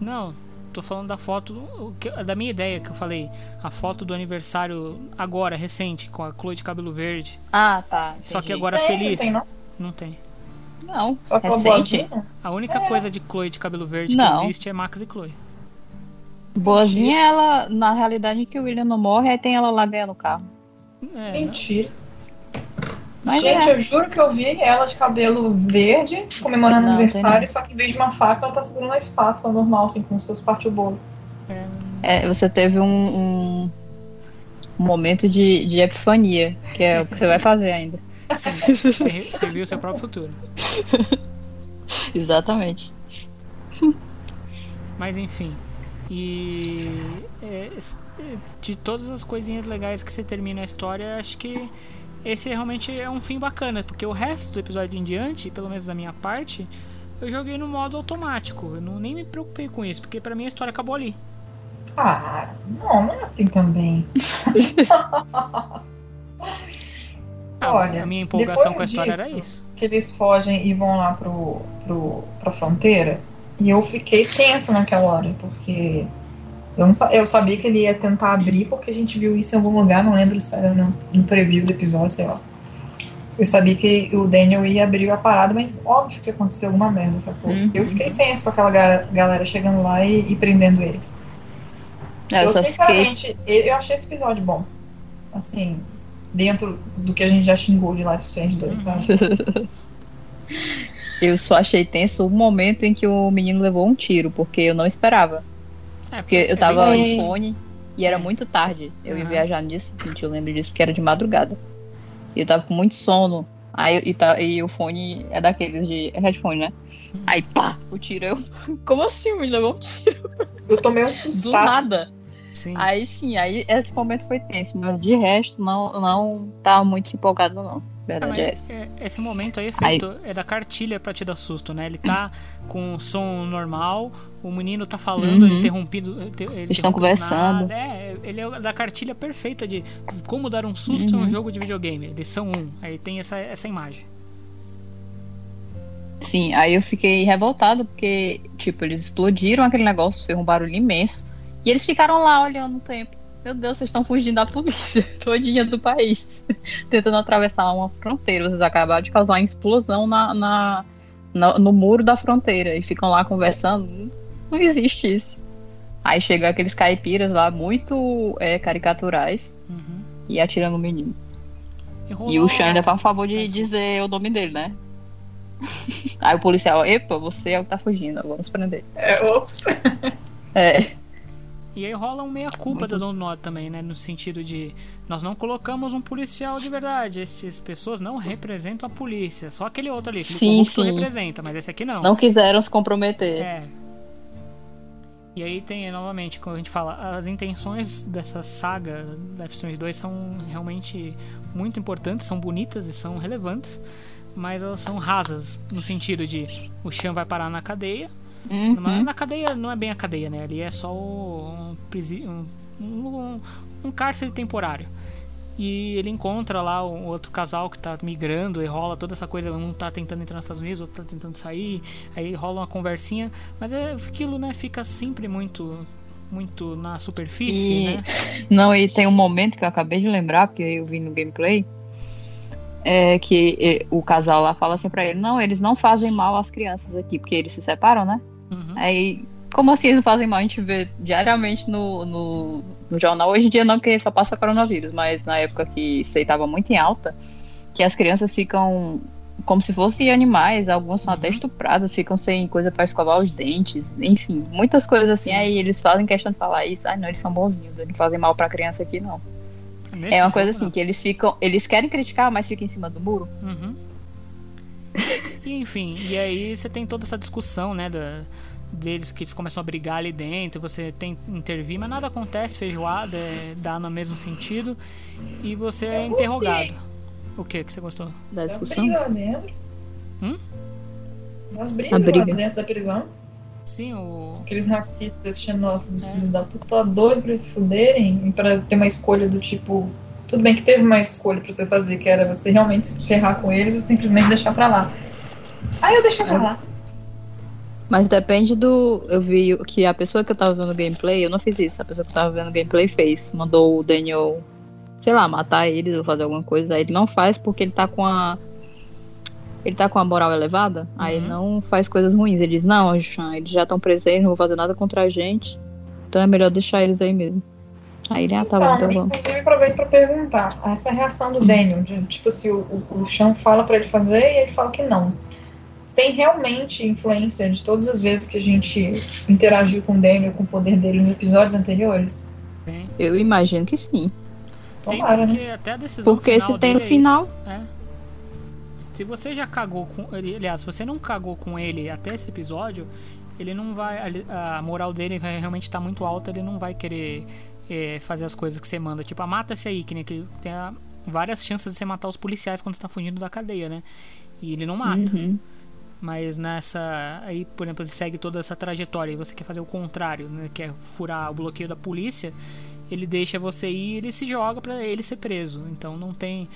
não. Tô falando da foto. que- Da minha ideia que eu falei. A foto do aniversário agora, recente, com a Chloe de cabelo verde. Ah, tá. Só que entendi. agora Tem, feliz. Não tem, não? Não tem. Não, Só aquela recente. A única coisa de Chloe de cabelo verde Não. que existe é Max e Chloe. Boazinha, ela, na realidade, que o William não morre, aí tem ela lá ganhando o carro. É, Mentira. Mas Gente, é. eu juro que eu vi ela de cabelo verde, comemorando Não, aniversário, só que em vez de uma faca, ela tá segurando uma espátula normal, assim, como se fosse parte do bolo. é, você teve um, um, um momento de, de epifania, que é o que você vai fazer ainda. você, você viu o seu próprio futuro. Exatamente. Mas enfim. E é, é, de todas as coisinhas legais que você termina a história, acho que esse realmente é um fim bacana, porque o resto do episódio em diante, pelo menos da minha parte, eu joguei no modo automático. Eu não, nem me preocupei com isso, porque pra mim a história acabou ali. Ah, não, não é assim também. Ah, Olha, a minha empolgação com a história era disso- isso. Que eles fogem e vão lá pro, pro, pra fronteira, e eu fiquei tensa naquela hora, porque eu, não, eu sabia que ele ia tentar abrir, porque a gente viu isso em algum lugar, não lembro se era no, no preview do episódio, sei lá. Eu sabia que o Daniel ia abrir a parada, mas óbvio que aconteceu alguma merda, sacou? Uhum. Eu fiquei tenso com aquela ga- galera chegando lá e, e prendendo eles. É, eu, eu, fiquei. sinceramente, eu eu achei esse episódio bom. Assim, dentro do que a gente já xingou de Life Strange 2, sabe? Eu só achei tenso o momento em que o menino levou um tiro, porque eu não esperava. É, Porque eu é tava no fone e era muito tarde. Eu ia Aham. viajar no dia seguinte, eu lembro disso, porque era de madrugada. E eu tava com muito sono. Aí e, tá, e o fone é daqueles de headphone, né? Aí pá, o tiro eu. Como assim? Me levou um tiro Eu tomei um do sustaço. nada. Sim. Aí sim, aí esse momento foi tenso, mas de resto não, não tava muito empolgado, não. Verdade Ah, é essa. é- esse momento aí é feito é da cartilha pra te dar susto, né? Ele tá com o som normal, o menino tá falando, Uhum. ele interrompido. ele Eles estão conversando. nada. É, ele é da cartilha perfeita de como dar um susto em Uhum. um jogo de videogame. Lição 1. Aí tem essa, essa imagem. Sim, aí eu fiquei revoltada porque, tipo, eles explodiram aquele negócio, fez um barulho imenso. E eles ficaram lá olhando o tempo. Meu Deus, vocês estão fugindo da polícia todinha do país. Tentando atravessar uma fronteira. Vocês acabaram de causar uma explosão na, na- na- no muro da fronteira. E ficam lá conversando. Não existe isso. Aí chega aqueles caipiras lá, muito é, caricaturais. Uhum. E atirando o menino. E, rolou- E o Sean ainda faz o favor de dizer o nome dele, né? Aí o policial, epa, você é o que tá fugindo, vamos prender. É, ops. É, E aí rola um meia-culpa da Don't Nod também, né? No sentido de nós não colocamos um policial de verdade. Essas pessoas não representam a polícia. Só aquele outro ali, aquele Sim, sim. representa, mas esse aqui não. não quiseram se comprometer. É. E aí tem, novamente, quando a gente fala, as intenções dessa saga Life Strange 2 são realmente muito importantes, são bonitas e são relevantes, mas elas são rasas, no sentido de o Sean vai parar na cadeia, Uhum. numa- na cadeia não é bem a cadeia, né? Ali é só um, um, um, um cárcere temporário. E ele encontra lá um outro casal que tá migrando e rola toda essa coisa. Um tá tentando entrar nos Estados Unidos, outro tá tentando sair. Aí rola uma conversinha. Mas é aquilo, né? Fica sempre muito muito na superfície, E- né? Não, e tem um momento que eu acabei de lembrar, porque eu vi no gameplay, é que o casal lá fala assim pra ele, não, eles não fazem mal às crianças aqui, porque eles se separam, né? Uhum. Aí, como assim eles não fazem mal? A gente vê diariamente no, no, no jornal. Hoje em dia não, porque só passa coronavírus, mas na época que isso aí tava muito em alta, que as crianças ficam como se fossem animais, algumas são até Uhum. estupradas, ficam sem coisa pra escovar os dentes, enfim, muitas coisas assim. Sim. Aí eles fazem questão de falar isso, ai não, eles são bonzinhos, eles não fazem mal pra criança aqui não. Nesse é uma jogo, coisa assim, não. que eles ficam, eles querem criticar, mas ficam em cima do muro. Uhum. E, enfim, e aí você tem toda essa discussão, né, da, deles que eles começam a brigar ali dentro, você tem que intervir, mas nada acontece, feijoada, é, dá no mesmo sentido, e você é interrogado. O que que você gostou? Da Das discussão. brigas lá dentro. Hum? Das brigas briga. dentro da prisão. Sim, o. Aqueles racistas, xenófobos, É. filhos da puta, tá doido pra se fuderem e pra ter uma escolha do tipo. Tudo bem que teve uma escolha pra você fazer, que era você realmente se ferrar com eles ou simplesmente deixar pra lá. Aí eu deixei pra lá. Mas depende do. Eu vi que a pessoa que eu tava vendo gameplay, eu não fiz isso, a pessoa que eu tava vendo gameplay fez. Mandou o Daniel, sei lá, matar eles ou fazer alguma coisa. Aí ele não faz porque ele tá com a. Ele tá com a moral elevada, aí Uhum. ele não faz coisas ruins. Ele diz, não, Jean, eles já estão presentes, não vou fazer nada contra a gente. Então é melhor deixar eles aí mesmo. Aí ele, ah, tá bom, então vamos. inclusive, aproveito pra perguntar: essa reação do Daniel, de, tipo assim, o, o, o Sean fala pra ele fazer e ele fala que não. Tem realmente influência de todas as vezes que a gente interagiu com o Daniel, com o poder dele nos episódios anteriores? Eu imagino que sim. Tomara, né? porque até a decisão Porque final se tem no é final. isso, é. Se você já cagou com ele, aliás, se você não cagou com ele até esse episódio, ele não vai. A moral dele vai realmente estar muito alta, ele não vai querer é, fazer as coisas que você manda. Tipo, ah, mata-se aí, que nem que tem a- várias chances de você matar os policiais quando você tá fugindo da cadeia, né? E ele não mata. Uhum. Mas nessa. Aí, por exemplo, você segue toda essa trajetória e você quer fazer o contrário, né? Quer furar o bloqueio da polícia, ele deixa você ir e ele se joga pra ele ser preso. Então não tem.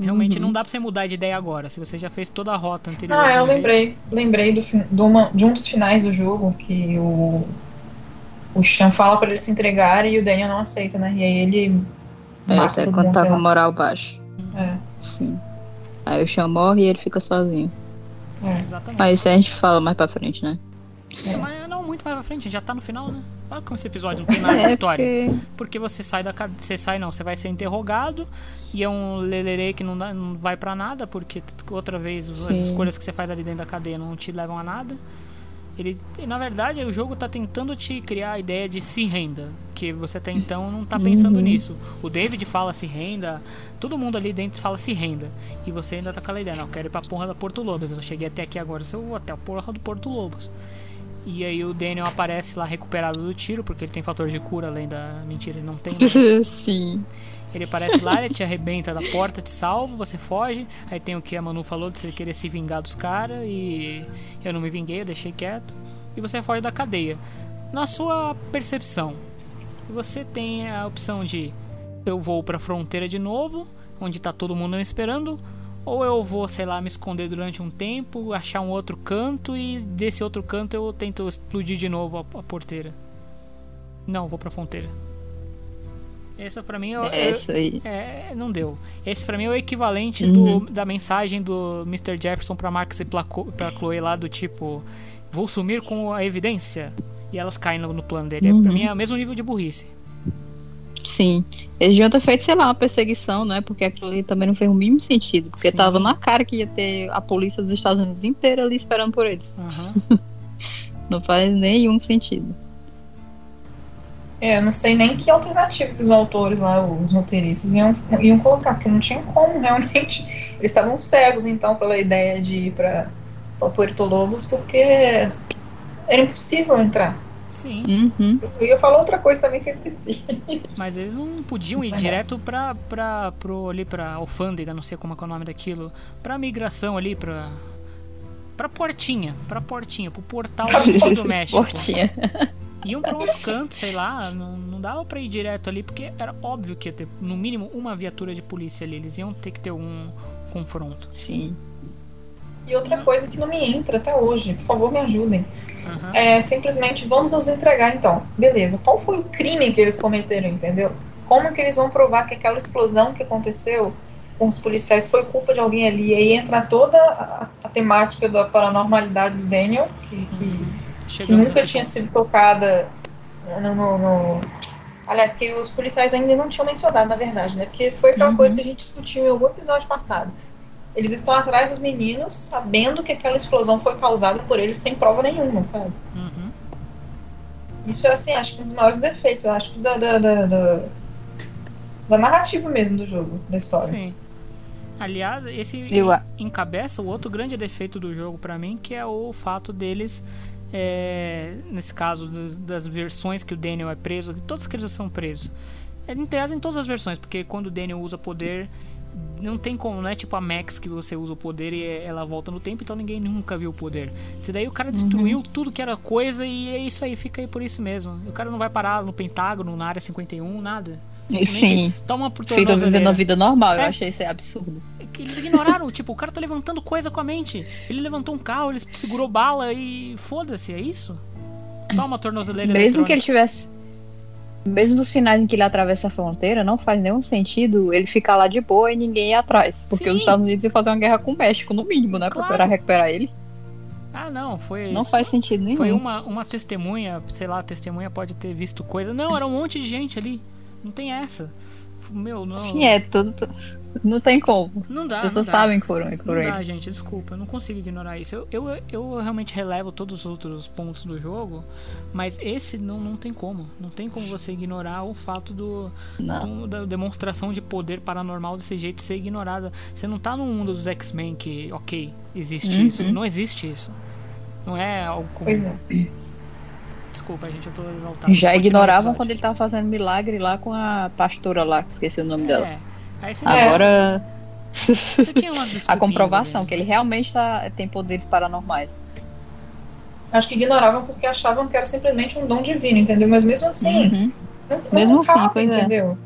Realmente Uhum. não dá pra você mudar de ideia agora. Se você já fez toda a rota anterior. Ah, eu jeito- lembrei. Lembrei do, de, uma- de um dos finais do jogo que o. O Sean fala pra ele se entregar e o Daniel não aceita, né? E aí ele. É, mata isso é quando mundo, tá com lá. moral baixa. É, Sim. Aí o Sean morre e ele fica sozinho. é. Exatamente. Mas isso a gente fala mais pra frente, né? Mas não muito mais pra frente, já tá no final, né? Olha como esse episódio não tem nada de É, história. porque... Porque você sai da cade- você sai não, você vai ser interrogado e é um lelerê que não, dá- não vai pra nada, porque outra vez as Sim. escolhas que você faz ali dentro da cadeia não te levam a nada. Ele, na verdade, o jogo tá tentando te criar a ideia de se renda, que você até então não tá pensando Uhum. nisso. O David fala se renda, todo mundo ali dentro fala se renda. E você ainda tá com aquela ideia, não, eu quero ir pra porra da Porto Lobos. Eu cheguei até aqui agora, se eu vou até a porra do Porto Lobos. E aí o Daniel aparece lá recuperado do tiro, porque ele tem fator de cura além da. Mentira, ele não tem. Mas... Sim. Ele aparece lá, ele te arrebenta da porta, te salva, você foge. Aí tem o que a Manu falou de você querer se vingar dos caras. E eu não me vinguei, eu deixei quieto. E você foge da cadeia. Na sua percepção, você tem a opção de eu vou pra fronteira de novo, onde tá todo mundo me esperando, ou eu vou, sei lá, me esconder durante um tempo, achar um outro canto e desse outro canto eu tento explodir de novo a, a porteira. Não, vou pra fronteira. Essa pra mim é, Essa aí. é não deu. Esse pra mim é o equivalente uhum. do, da mensagem do Mr. Jefferson pra Max e pra, pra Chloe lá do tipo vou sumir com a evidência e elas caem no, no plano dele. Uhum. Pra mim é o mesmo nível de burrice. Sim. Eles deviam ter feito, sei lá, uma perseguição, né? Porque aquilo ali também não fez o mínimo sentido. Porque Sim. tava na cara que ia ter a polícia dos Estados Unidos inteira ali esperando por eles. Uhum. não faz nenhum sentido. É, eu não sei nem que alternativa que os autores lá, os roteiristas, iam, iam colocar, porque não tinha como, realmente. Eles estavam cegos, então, pela ideia de ir pra, pra Puerto Lobos, porque era impossível entrar. Sim. Uhum. Eu ia falar outra coisa também que eu esqueci. Mas eles não podiam ir direto pra, pra, pro, ali pra alfândega, não sei como é, é o nome daquilo, pra migração ali, pra. pra portinha, pra portinha, pro portal do México. Portinha. Iam pra outro canto, sei lá, não, não dava pra ir direto ali, porque era óbvio que ia ter, no mínimo, uma viatura de polícia ali. Eles iam ter que ter um confronto. Sim. E outra coisa que não me entra até hoje, por favor me ajudem. Uhum. É simplesmente vamos nos entregar então. Beleza. Qual foi o crime que eles cometeram, entendeu? Como que eles vão provar que aquela explosão que aconteceu com os policiais foi culpa de alguém ali? E aí entra toda a, a temática da paranormalidade do Daniel, que, que, que nunca tinha sido tocada no, no, no, Aliás, que os policiais ainda não tinham mencionado, na verdade, né? Porque foi aquela uhum. coisa que a gente discutiu em algum episódio passado. Eles estão atrás dos meninos, sabendo que aquela explosão foi causada por eles sem prova nenhuma, sabe? Uhum. Isso é assim, acho que um dos maiores defeitos, acho que da, da, da, da, da narrativa mesmo do jogo, da história. Sim. Aliás, esse Eu... encabeça o outro grande defeito do jogo para mim, que é o fato deles, é, nesse caso dos, das versões que o Daniel é preso, todos que eles são presos. Ele em todas as versões, porque quando o Daniel usa poder, não tem como, não é tipo a Max que você usa o poder e ela volta no tempo, então ninguém nunca viu o poder. Se daí o cara destruiu uhum. tudo que era coisa e é isso aí, fica aí por isso mesmo. O cara não vai parar no Pentágono, na área 51, nada. Sim. Toma por Fica vivendo a vida normal, é. eu achei isso absurdo. É que eles ignoraram, tipo, o cara tá levantando coisa com a mente. Ele levantou um carro, ele segurou bala e foda-se, é isso? Toma tornozeleira Mesmo que ele tivesse mesmo nos finais em que ele atravessa a fronteira, não faz nenhum sentido ele ficar lá de boa e ninguém ir atrás. Porque Sim. os Estados Unidos iam fazer uma guerra com o México, no mínimo, né? Claro. Pra recuperar ele. Ah, não, foi. Não isso. faz sentido nenhum. Foi uma, uma testemunha, sei lá, a testemunha pode ter visto coisa. Não, era um monte de gente ali. Não tem essa. Meu, não. Sim, é tudo. Não tem como. Não dá. As pessoas não dá. sabem por, por não eles. Dá, gente, desculpa. Eu não consigo ignorar isso. Eu, eu, eu realmente relevo todos os outros pontos do jogo, mas esse não, não tem como. Não tem como você ignorar o fato do, do da demonstração de poder paranormal desse jeito ser ignorada. Você não tá no mundo dos X-Men que, ok, existe uhum. isso. Não existe isso. Não é algo comum. Pois é. Desculpa, gente, eu tô exaltado. Já ignoravam quando ele tava fazendo milagre lá com a pastora lá, que esqueci o nome é. dela. Agora. a comprovação ali. que ele realmente tá, tem poderes paranormais. Acho que ignoravam porque achavam que era simplesmente um dom divino, entendeu? Mas mesmo assim. Uhum. Não, mesmo assim, cabe, pois é. entendeu?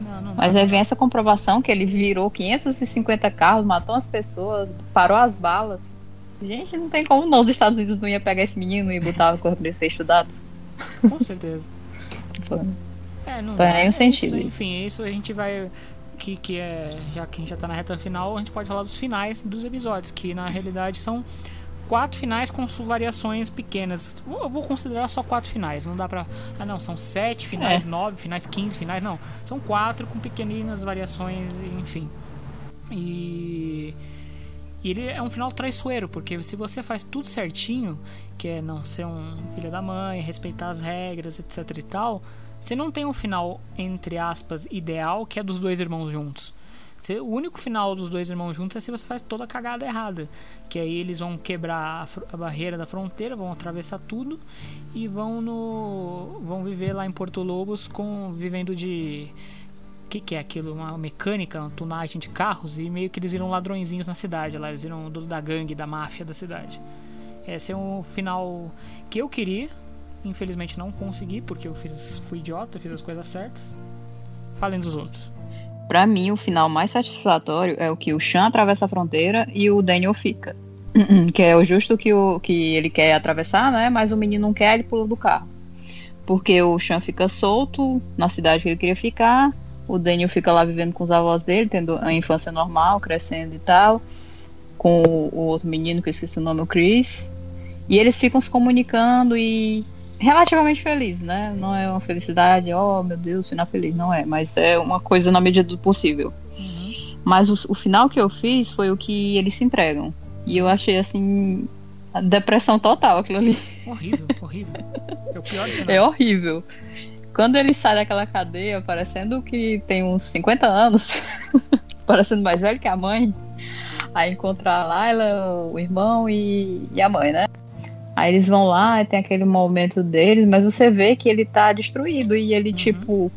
É. Não, não Mas aí vem essa comprovação que ele virou 550 carros, matou as pessoas, parou as balas. Gente, não tem como não. Os Estados Unidos não ia pegar esse menino e botar o corpo dele ser estudado. Com certeza. É, não Faz nenhum sentido. Isso, enfim, isso a gente vai que, que é. Já que a gente já tá na reta final, a gente pode falar dos finais dos episódios, que na realidade são quatro finais com variações pequenas. Eu vou considerar só quatro finais. Não dá pra. Ah, não, são sete finais, é. nove finais, quinze finais. Não. São quatro com pequeninas variações, enfim. E. E ele é um final traiçoeiro, porque se você faz tudo certinho, que é não ser um filho da mãe, respeitar as regras, etc e tal, você não tem um final, entre aspas, ideal, que é dos dois irmãos juntos. Você- O único final dos dois irmãos juntos é se você faz toda a cagada errada. Que aí eles vão quebrar a, a barreira da fronteira, vão atravessar tudo e vão no. vão viver lá em Porto Lobos com. vivendo de. O que, que é aquilo? Uma mecânica, uma tunagem de carros e meio que eles viram ladrõezinhos na cidade lá, eles viram do, da gangue, da máfia da cidade. Esse é um final que eu queria, infelizmente não consegui, porque eu fiz, fui idiota, fiz as coisas certas. Falem dos outros. Pra mim, o final mais satisfatório é o que o Sean atravessa a fronteira e o Daniel fica. Que é o justo que, o, que ele quer atravessar, né? Mas o menino não quer, ele pula do carro. Porque o Sean fica solto na cidade que ele queria ficar. O Daniel fica lá vivendo com os avós dele, tendo a infância normal, crescendo e tal. Com o, o outro menino, que eu esqueci o nome, o Chris. E eles ficam se comunicando e relativamente felizes, né? Não é uma felicidade, oh meu Deus, final feliz, não é. Mas é uma coisa na medida do possível. Mas o, o final que eu fiz foi o que eles se entregam. E eu achei assim. depressão total aquilo ali. Horrível, horrível. É o pior de É horrível. Quando ele sai daquela cadeia, parecendo que tem uns 50 anos, parecendo mais velho que a mãe, aí encontra a Laila, o irmão e, e a mãe, né? Aí eles vão lá tem aquele momento deles, mas você vê que ele tá destruído e ele, tipo,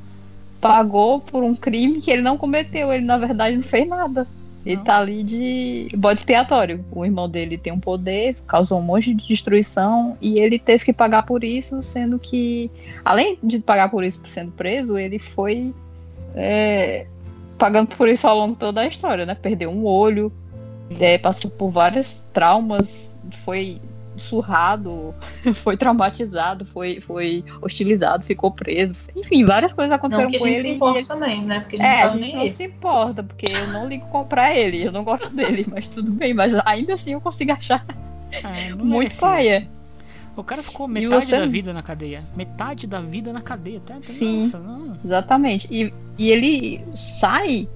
pagou por um crime que ele não cometeu. Ele, na verdade, não fez nada. Ele tá ali de bode expiatório. O irmão dele tem um poder, causou um monte de destruição e ele teve que pagar por isso, sendo que, além de pagar por isso sendo preso, ele foi é, pagando por isso ao longo toda a história, né? Perdeu um olho, é, passou por vários traumas, foi surrado, foi traumatizado, foi, foi hostilizado, ficou preso. Enfim, várias coisas aconteceram Não que a com gente ele. se e importa ele- também, né? Porque a gente é, não a gente nem não ele. se importa, porque eu não ligo comprar ele, eu não gosto dele, mas tudo bem, mas ainda assim eu consigo achar É, não muito paia. O cara ficou metade você- da vida na cadeia. Metade da vida na cadeia. Até, até- Sim. Nossa, não. Exatamente. E, e ele sai,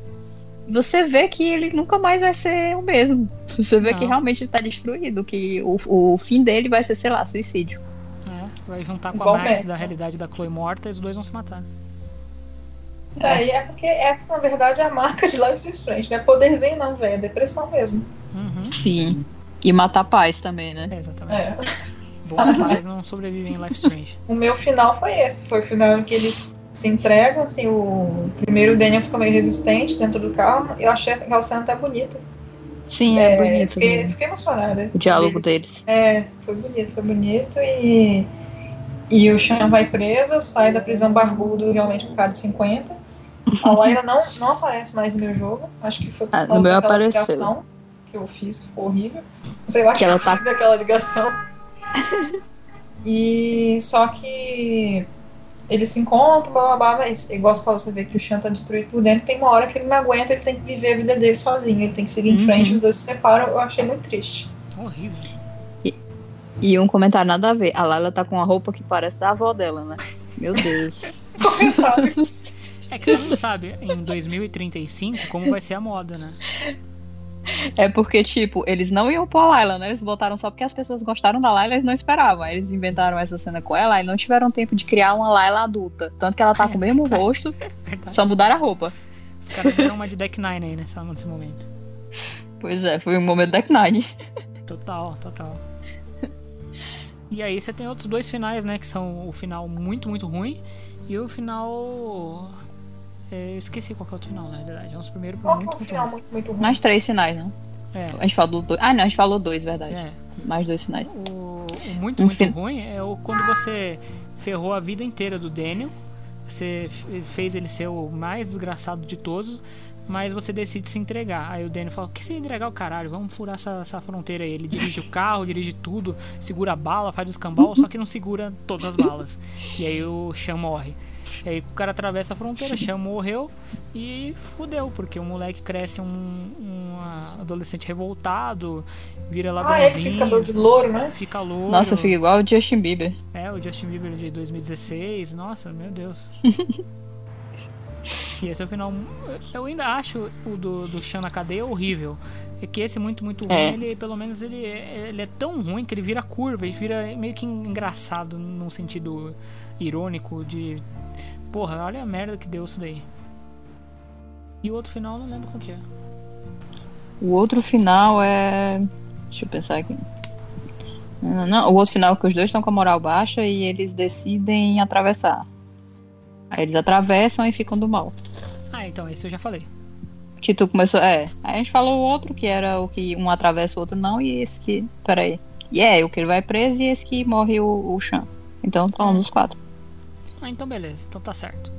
você vê que ele nunca mais vai ser o mesmo. Você vê Não. que realmente ele tá destruído, que o, o fim dele vai ser, sei lá, suicídio. É, vai juntar com Igual a Max da realidade da Chloe morta e os dois vão se matar. Daí é porque essa, na verdade, é a marca de Life is Strange, né? Poderzinho não, velho. É depressão mesmo. Uhum. Sim. E matar paz também, né? É, exatamente. É. Bons pais não sobrevivem em Life is Strange. O meu final foi esse. Foi o final em que eles se entregam, assim, o primeiro o Daniel fica meio resistente dentro do carro. Eu achei aquela cena até bonita. Sim, é, É, bonito. fiquei, fiquei emocionada. O diálogo deles. deles. É, foi bonito, foi bonito e. E o Sean vai preso, sai da prisão barbudo, realmente um cara de 50. A Laila não, não aparece mais no meu jogo. Acho que foi por Ah, no causa meu daquela apareceu. ligação que eu fiz, ficou horrível. Sei lá Que ela tá- daquela ligação. E só que eles se encontram, blá blá blá, mas igual você falou, você vê que o Sean tá destruído por dentro, tem uma hora que ele não aguenta, ele tem que viver a vida dele sozinho, ele tem que seguir em Uhum. frente, os dois se separam, eu achei muito triste. Horrível. E um comentário nada a ver. A Laila tá com uma roupa que parece da avó dela, né? Meu Deus. Comentário. É que você não sabe em 2035 como vai ser a moda, né? É porque, tipo, eles não iam pôr a Laila, né? Eles botaram só porque as pessoas gostaram da Laila e eles não esperavam. Aí eles inventaram essa cena com ela e não tiveram tempo de criar uma Laila adulta. Tanto que ela tá com o mesmo rosto, só mudaram a roupa. Os caras deram uma de Deck Nine aí nessa, nesse momento. Pois é, foi um momento Deck Nine. Total, total. E aí você tem outros dois finais, né? Que são o final muito, muito ruim e o final. É, eu esqueci qual que é o final, na verdade. É um dos primeiros Qual que é muito, o muito final muito, muito ruim? Mais três finais, não? É, A gente falou dois. Ah, não, a gente falou dois, verdade. é. Mais dois finais. O, o muito, Um muito fin- ruim é o quando você ferrou a vida inteira do Daniel. Você fez ele ser o mais desgraçado de todos, mas você decide se entregar. Aí o Daniel fala: Que se entregar o caralho, vamos furar essa, essa fronteira aí. Ele dirige o carro, dirige tudo, segura a bala, faz o escambau, só que não segura todas as balas. E aí o Sean morre. E aí o cara atravessa a fronteira, o Sean morreu e fudeu, porque o moleque cresce um, um adolescente revoltado, vira Ah, é que tem cabelo ladrãozinho, de louro, né? fica louco. Nossa, fica igual o Justin Bieber. É, o Justin Bieber de 2016. Nossa, meu Deus. e esse é o final. Eu ainda acho o do, do Sean na cadeia horrível. É que esse muito, muito ruim, É. ele, pelo menos, ele, é- ele é tão ruim que ele vira curva e vira meio que engraçado num sentido irônico de. Porra, olha a merda que deu isso daí. E o outro final eu não lembro qual que é. O outro final é. Deixa eu pensar aqui. Não, não, o outro final é que os dois estão com a moral baixa e eles decidem atravessar. Aí eles atravessam e ficam do mal. Ah, então esse eu já falei. Que tu começou. É. Aí a gente falou o outro, que era o que um atravessa o outro não, e esse que. Peraí. E é, o que ele vai preso e esse que morre o, o Chan. Então tá um dos quatro. Ah, então beleza, então tá certo.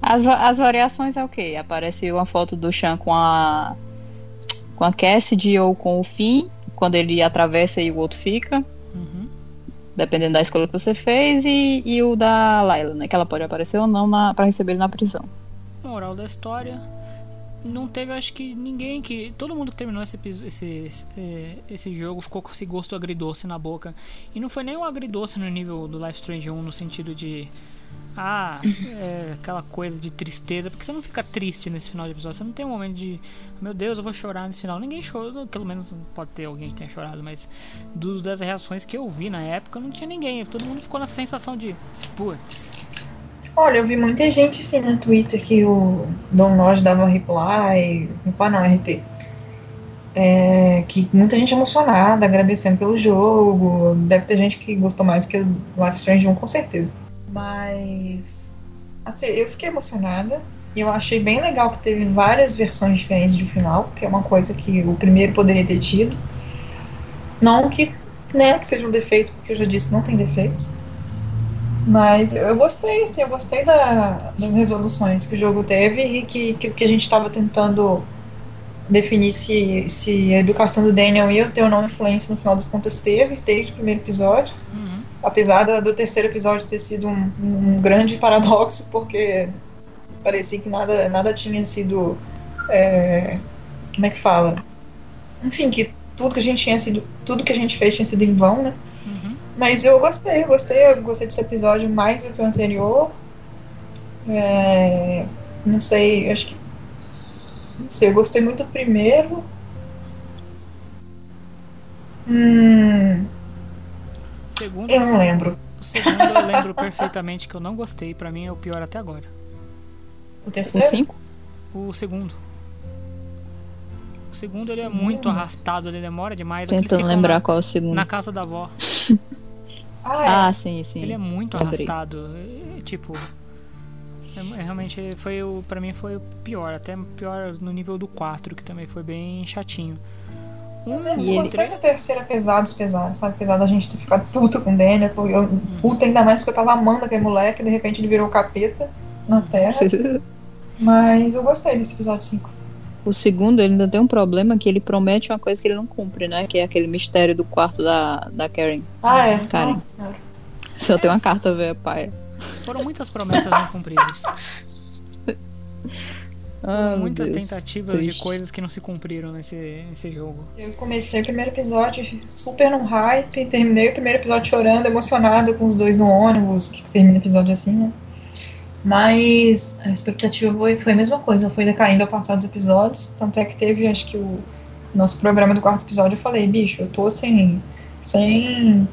As, as variações é o quê? Aparece uma foto do Chan com a. com a Cassidy ou com o Finn, quando ele atravessa e o outro fica. Uhum. Dependendo da escolha que você fez, e, e o da Layla, né? Que ela pode aparecer ou não na, pra receber ele na prisão. Moral da história. Não teve, acho que ninguém que. Todo mundo que terminou esse, esse, esse, eh, esse jogo ficou com esse gosto agridoce na boca. E não foi nem um agridoce no nível do Life Strange 1, no sentido de. Ah, é, aquela coisa de tristeza. Porque você não fica triste nesse final de episódio. Você não tem um momento de. Meu Deus, eu vou chorar nesse final. Ninguém chorou, pelo menos pode ter alguém que tenha chorado, mas do- das reações que eu vi na época, não tinha ninguém. Todo mundo ficou nessa sensação de. Putz, Olha, eu vi muita gente assim no Twitter que o Don Lodge dava reply, reply não, RT. É, que muita gente emocionada, agradecendo pelo jogo. Deve ter gente que gostou mais que o Life Strange 1, com certeza. Mas, assim, eu fiquei emocionada. E eu achei bem legal que teve várias versões diferentes de final, que é uma coisa que o primeiro poderia ter tido. Não que, né, que seja um defeito, porque eu já disse que não tem defeitos. Mas eu gostei, assim, eu gostei da- das resoluções que o jogo teve e que, que, que a gente estava tentando definir se, se a educação do Daniel ia ter ou não influência no final das contas teve, desde o primeiro episódio. Uhum. Apesar da- do terceiro episódio ter sido um, um grande paradoxo, porque parecia que nada, nada tinha sido. é, como é que fala? Enfim, que tudo que a gente tinha sido. Tudo que a gente fez tinha sido em vão, né? Uhum. Mas eu gostei, eu gostei, eu gostei desse episódio mais do que o anterior. É, não sei, acho que. Não sei, eu gostei muito do primeiro. Hum, Segundo, eu não lembro. O segundo eu lembro perfeitamente que eu não gostei. Pra mim é o pior até agora. O O terceiro? 5? O segundo. O segundo ele é muito arrastado, ele demora demais. Tentando lembrar na, qual é o segundo. na casa da avó. Ah, é. Ah, sim, sim. Ele é muito Lembrei. arrastado. é, tipo. é- é realmente foi o. Pra mim foi o pior. Até pior no nível do 4, que também foi bem chatinho. Um, E ele- gostei do terceiro, apesar dos pesares, sabe? Apesar da gente ter ficado puta com o Daniel, porque eu, puta ainda mais porque eu tava amando aquele moleque, e de repente ele virou capeta na Terra. Mas eu gostei desse episódio 5. O segundo, ele ainda tem um problema que ele promete uma coisa que ele não cumpre, né? Que é aquele mistério do quarto da, da Karen. Ah, é? Karen. Nossa senhora. Só tem uma carta velha paia. Foram muitas promessas não cumpridas. Ah, muitas Deus, tentativas de triste. coisas que não se cumpriram nesse, nesse jogo. Eu comecei o primeiro episódio super no hype, terminei o primeiro episódio chorando, emocionada com os dois no ônibus, que termina o episódio assim, né? Mas a expectativa foi, foi a mesma coisa, foi decaindo ao passar dos episódios. Tanto é que teve, acho que o nosso programa do quarto episódio, eu falei, bicho, eu tô sem. sem.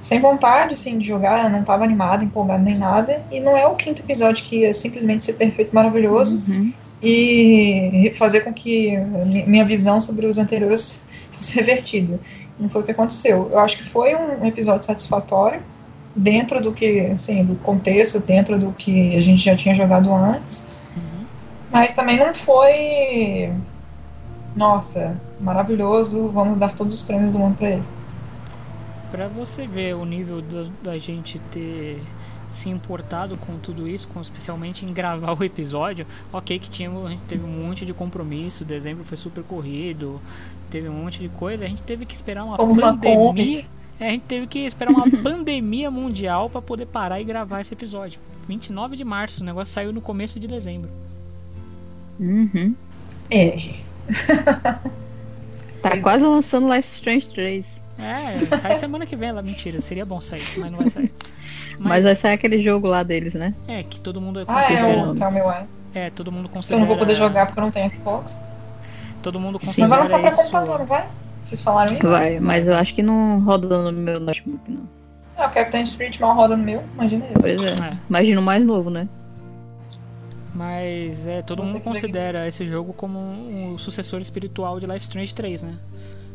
sem vontade assim, de jogar, eu não tava animada, empolgada nem nada. E não é o quinto episódio que ia simplesmente ser perfeito, maravilhoso Uhum. e fazer com que mi- minha visão sobre os anteriores fosse revertida. Não foi o que aconteceu. Eu acho que foi um episódio satisfatório dentro do que, assim, do contexto, dentro do que a gente já tinha jogado antes, Uhum. mas também não foi, nossa, maravilhoso. Vamos dar todos os prêmios do mundo para ele. Pra você ver o nível da, da gente ter se importado com tudo isso, com, especialmente em gravar o episódio, ok que tinha, a gente teve um monte de compromisso, dezembro foi super corrido, teve um monte de coisa, a gente teve que esperar uma na pandemia. É, a gente teve que esperar uma pandemia mundial pra poder parar e gravar esse episódio. 29 de março, o negócio saiu no começo de dezembro. Uhum. É. Tá quase lançando Life Strange 3. É, sai semana que vem lá, mentira, seria bom sair, mas não vai sair. Mas vai sair aquele jogo lá deles, né? É, que todo mundo Ah, é o Tell Me Why. É, todo mundo Eu considera. não vou poder jogar porque eu não tenho Xbox. Todo mundo Mas vai considera lançar pra isso. computador, vai? Vocês falaram isso? Vai, mas eu acho que não roda no meu notebook, não. Ah, o Captain Street mal roda no meu, imagina isso. Pois é. É. Imagina o mais novo, né? Mas é, todo Vou mundo considera esse jogo como um, um sucessor espiritual de Life Strange 3, né?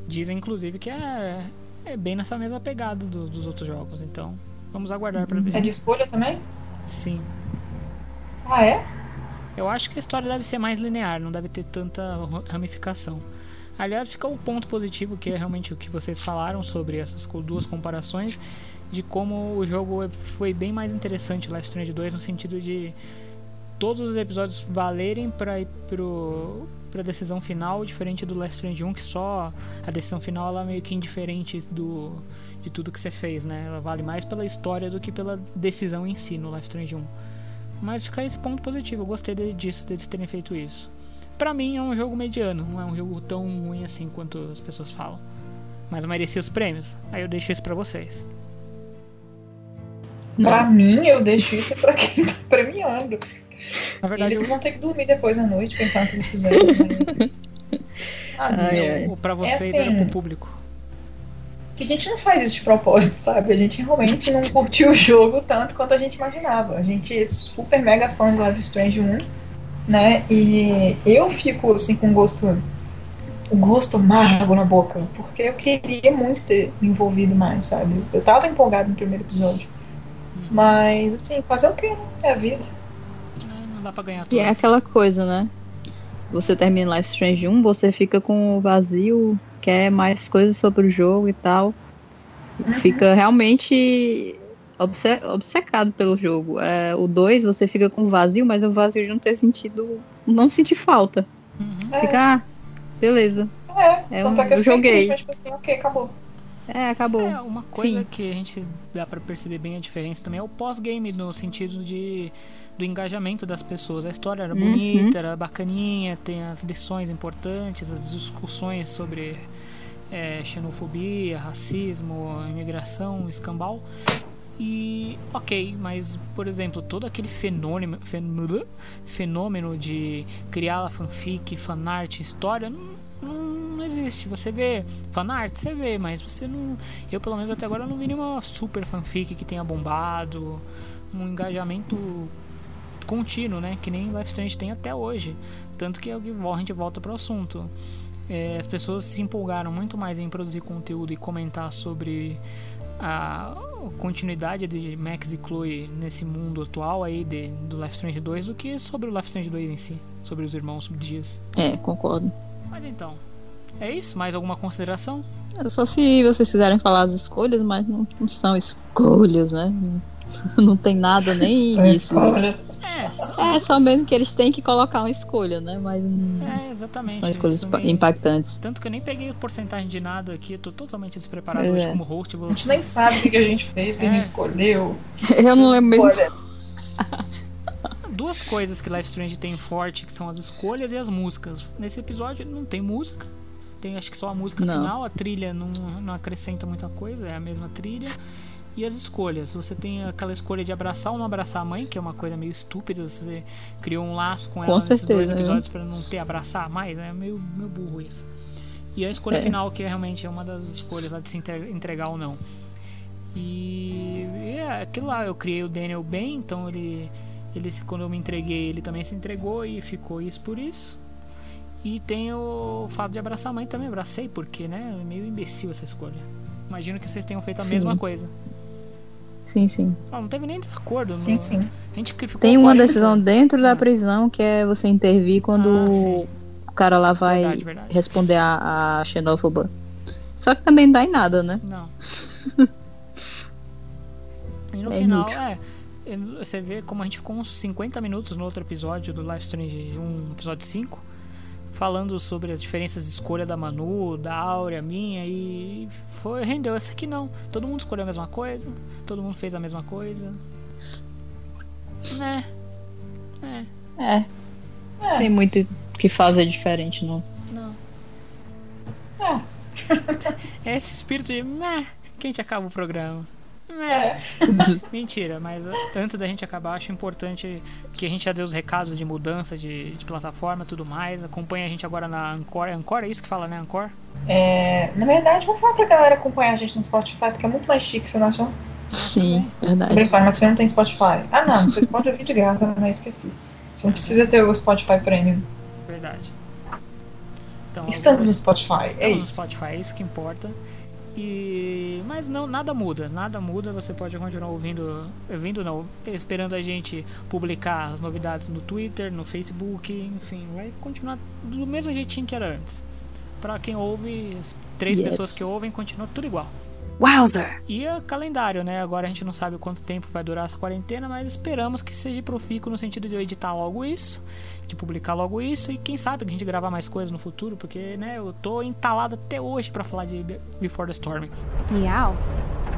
Dizem inclusive que é, é bem nessa mesma pegada do- dos outros jogos, então vamos aguardar pra É ver. de escolha também? Sim. Ah, é? Eu acho que a história deve ser mais linear, não deve ter tanta ramificação. Aliás, fica o ponto positivo, que é realmente o que vocês falaram sobre essas duas comparações, de como o jogo é- foi bem mais interessante, is Strange 2, no sentido de todos os episódios valerem para ir pro pra decisão final, diferente do is Strange 1, que só a decisão final ela é meio que indiferente do de tudo que você fez, né? Ela vale mais pela história do que pela decisão em si no is Strange 1. Mas fica esse ponto positivo, eu gostei de- disso, deles terem feito isso. Pra mim é um jogo mediano, não é um jogo tão ruim assim quanto as pessoas falam. Mas merecia os prêmios, aí eu deixo isso pra vocês. Pra mim, eu deixo isso pra quem tá premiando. Na verdade, eles eu- vão ter que dormir depois à noite pensando no que eles fizeram. Mas... Ah, Ai, ai. pra vocês É era assim. pro público. que a gente não faz isso de propósito, sabe? A gente realmente não curtiu o jogo tanto quanto a gente imaginava. A gente é super mega fã de Life is Strange 1, né? E eu fico assim com gosto o gosto amargo na boca, porque eu queria muito ter me envolvido mais, sabe? Eu tava empolgado no primeiro episódio. Mas assim, fazer o quê? né? É a vida. Não dá pra ganhar E é aquela coisa, né? Você termina Life Strange 1, você fica com o vazio, quer mais coisas sobre o jogo e tal. Fica realmente obce- obcecado pelo jogo. É, o 2 você fica com vazio, mas o vazio de não ter sentido. não sentir falta. Uhum. É, Fica, ah, beleza. é, é um- é que eu joguei. triste, mas, tipo assim, ok, acabou. É, acabou. É, uma coisa Sim. que a gente dá pra perceber bem a diferença também é o pós-game, no sentido de do engajamento das pessoas. A história era Uhum. bonita, era bacaninha, tem as lições importantes, as discussões sobre é, xenofobia, racismo, imigração, escambau. E ok, mas por exemplo, todo aquele fenômeno, fenômeno, fenômeno de criar fanfic, fanart, história, não, não, existe. Você vê fanart, você vê, mas você não. Eu pelo menos até agora não vi nenhuma super fanfic que tenha bombado, um engajamento contínuo, né? Que nem Life Strange tem até hoje. Tanto que é o a gente volta pro assunto. É, as pessoas se empolgaram muito mais em produzir conteúdo e comentar sobre a continuidade de Max e Chloe nesse mundo atual aí de, do Life Strange 2 do que sobre o Life Strange 2 em si, sobre os irmãos Dias. É, concordo. Mas então, é isso? Mais alguma consideração? É Só se vocês quiserem falar das escolhas, mas não, não são escolhas, né? Não tem nada nem São isso. escolhas. É, só, É, só mesmo que eles têm que colocar uma escolha, né? Mas não É, exatamente. são escolhas impactantes. Tanto que eu nem peguei porcentagem de nada aqui, eu tô totalmente despreparado Pois hoje é. como host. Vou... A gente nem sabe o que a gente fez, o que a É. gente escolheu. Eu não lembro mesmo. Duas coisas que Life Strange tem forte, que são as escolhas e as músicas. Nesse episódio não tem música. Tem acho que só a música Não. final, a trilha não, não acrescenta muita coisa, é a mesma trilha. E as escolhas, você tem aquela escolha de abraçar ou não abraçar a mãe, que é uma coisa meio estúpida, você criou um laço com ela Com nesses dois certeza, né? episódios pra não ter abraçar mais, é meio, meio burro isso. E a escolha É. final, que é realmente é uma das escolhas lá de se entre- entregar ou não. E é aquilo lá, eu criei o Daniel bem, então ele, ele quando eu me entreguei, ele também se entregou e ficou isso por isso. E tem o fato de abraçar a mãe também, abracei, porque né, é meio imbecil essa escolha. Imagino que vocês tenham feito a Sim. mesma coisa. Sim, sim. Ah, não teve nem desacordo. sim, sim. A gente ficou Tem uma decisão dentro da Ah. prisão que é você intervir quando Ah, o cara lá vai Verdade, verdade. responder a, a xenófoba. Só que também não dá em nada, né? Não. e no É final, inútil. é. Você vê como a gente ficou uns 50 minutos no outro episódio do Life Strange 1, episódio 5, falando sobre as diferenças de escolha da Manu, da Áurea, minha, e foi, rendeu. Essa aqui não. Todo mundo escolheu a mesma coisa, todo mundo fez a mesma coisa. Né? É, É. É. Tem muito que fazer diferente, não. não. É. É esse espírito de meh, que a gente acaba o programa. Meh. É. Mentira, mas antes da gente acabar, acho importante que a gente já deu os recados de mudança de, de plataforma e tudo mais. Acompanha a gente agora na Anchor. É Anchor é isso que fala, né? Anchor? É, na verdade, vamos falar pra galera acompanhar a gente no Spotify, porque é muito mais chique, você não acha? Sim, Tô verdade. brincando, mas você não tem Spotify. Ah, não, você pode ouvir de graça, mas esqueci. Você não precisa ter o Spotify Premium. Verdade. Então, Estamos no Spotify, Estamos é no isso. Spotify, é isso que importa. E mas não nada muda, nada muda. Você pode continuar ouvindo, ouvindo não, esperando a gente publicar as novidades no Twitter, no Facebook, enfim, vai continuar do mesmo jeitinho que era antes. Pra quem ouve, as três Yes. pessoas que ouvem, continua tudo igual. Wowzer! E o calendário, né? Agora a gente não sabe quanto tempo vai durar essa quarentena, mas esperamos que seja profícuo no sentido de eu editar logo isso, de publicar logo isso e quem sabe a gente gravar mais coisas no futuro, porque, né, eu tô entalado até hoje pra falar de Be- Before the Storm. Miau.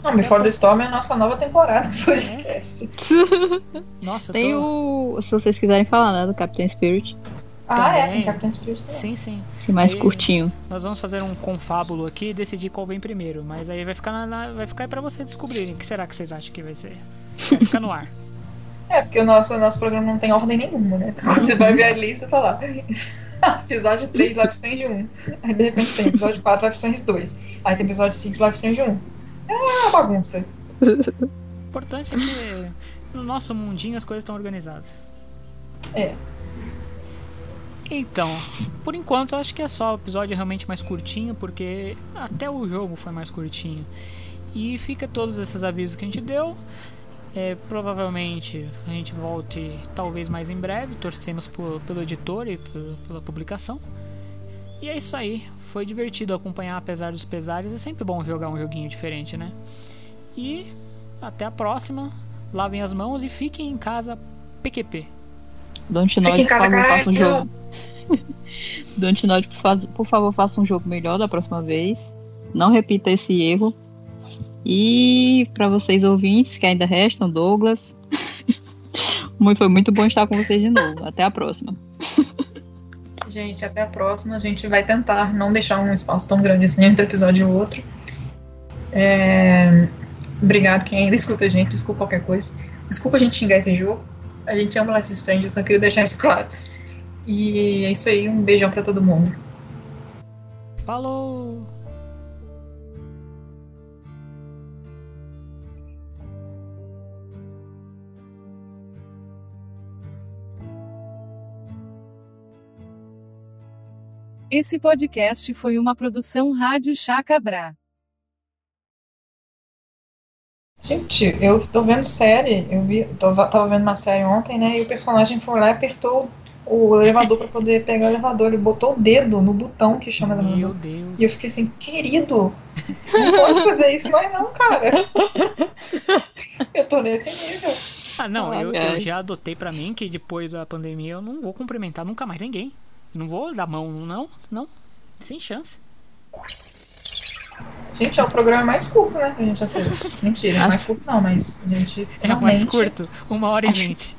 Não, Before the Storm é a nossa nova temporada do podcast. Nossa, eu Tem tô... o. Se vocês quiserem falar, né? Do Captain Spirit. Ah, é, Também. tem Captain Spirit também. Sim, sim. Que é mais Aí- curtinho. Nós vamos fazer um confábulo aqui e decidir qual vem primeiro, mas aí vai ficar na, na- vai ficar aí pra vocês descobrirem. O que será que vocês acham que vai ser? Vai ficar no ar. É, porque o nosso, nosso programa não tem ordem nenhuma, né? Quando você vai ver a lista, tá lá. episódio 3, Life Strange 1. Aí de repente tem episódio 4, Life Strange 2. Aí tem episódio 5, Life Strange 1. É uma bagunça. O importante é que no nosso mundinho as coisas estão organizadas. É. Então, por enquanto eu acho que é só o episódio realmente mais curtinho, porque até o jogo foi mais curtinho. E fica todos esses avisos que a gente deu. É, provavelmente a gente volte talvez mais em breve, torcemos por- pelo editor e por- pela publicação. E é isso aí, foi divertido acompanhar apesar dos pesares, é sempre bom jogar um joguinho diferente, né? E até a próxima, lavem as mãos e fiquem em casa PQP. Don't Fica Nod, em por casa, favor, caralho. faça um jogo. Don't Nod, por, por favor, faça um jogo melhor da próxima vez. Não repita esse erro. E para vocês ouvintes que ainda restam, Douglas. muito, foi muito bom estar com vocês de novo. Até a próxima. Gente, até a próxima. A gente vai tentar não deixar um espaço tão grande assim entre episódio e outro. É... Obrigado quem ainda escuta a gente. Desculpa qualquer coisa. Desculpa a gente xingar esse jogo. A gente ama Life is Strange, eu só queria deixar isso claro. E é isso aí. Um beijão pra todo mundo. Falou! Esse podcast foi uma produção Rádio Chacabra. Gente, eu tô vendo série, eu vi, tô- tava vendo uma série ontem, né? E o personagem foi lá e apertou o elevador pra poder pegar o elevador. Ele botou o dedo no botão que chama Meu elevador. Deus. E eu fiquei assim, querido, não pode fazer isso mais não, cara. Eu tô nesse nível. Ah, não, eu, eu já adotei pra mim que depois da pandemia eu não vou cumprimentar nunca mais ninguém. Não vou dar mão, não, não. Sem chance. Gente, é o programa mais curto, né? Que a gente já fez. Mentira, é mais curto não, mas a gente. É o mais curto, uma hora e vinte.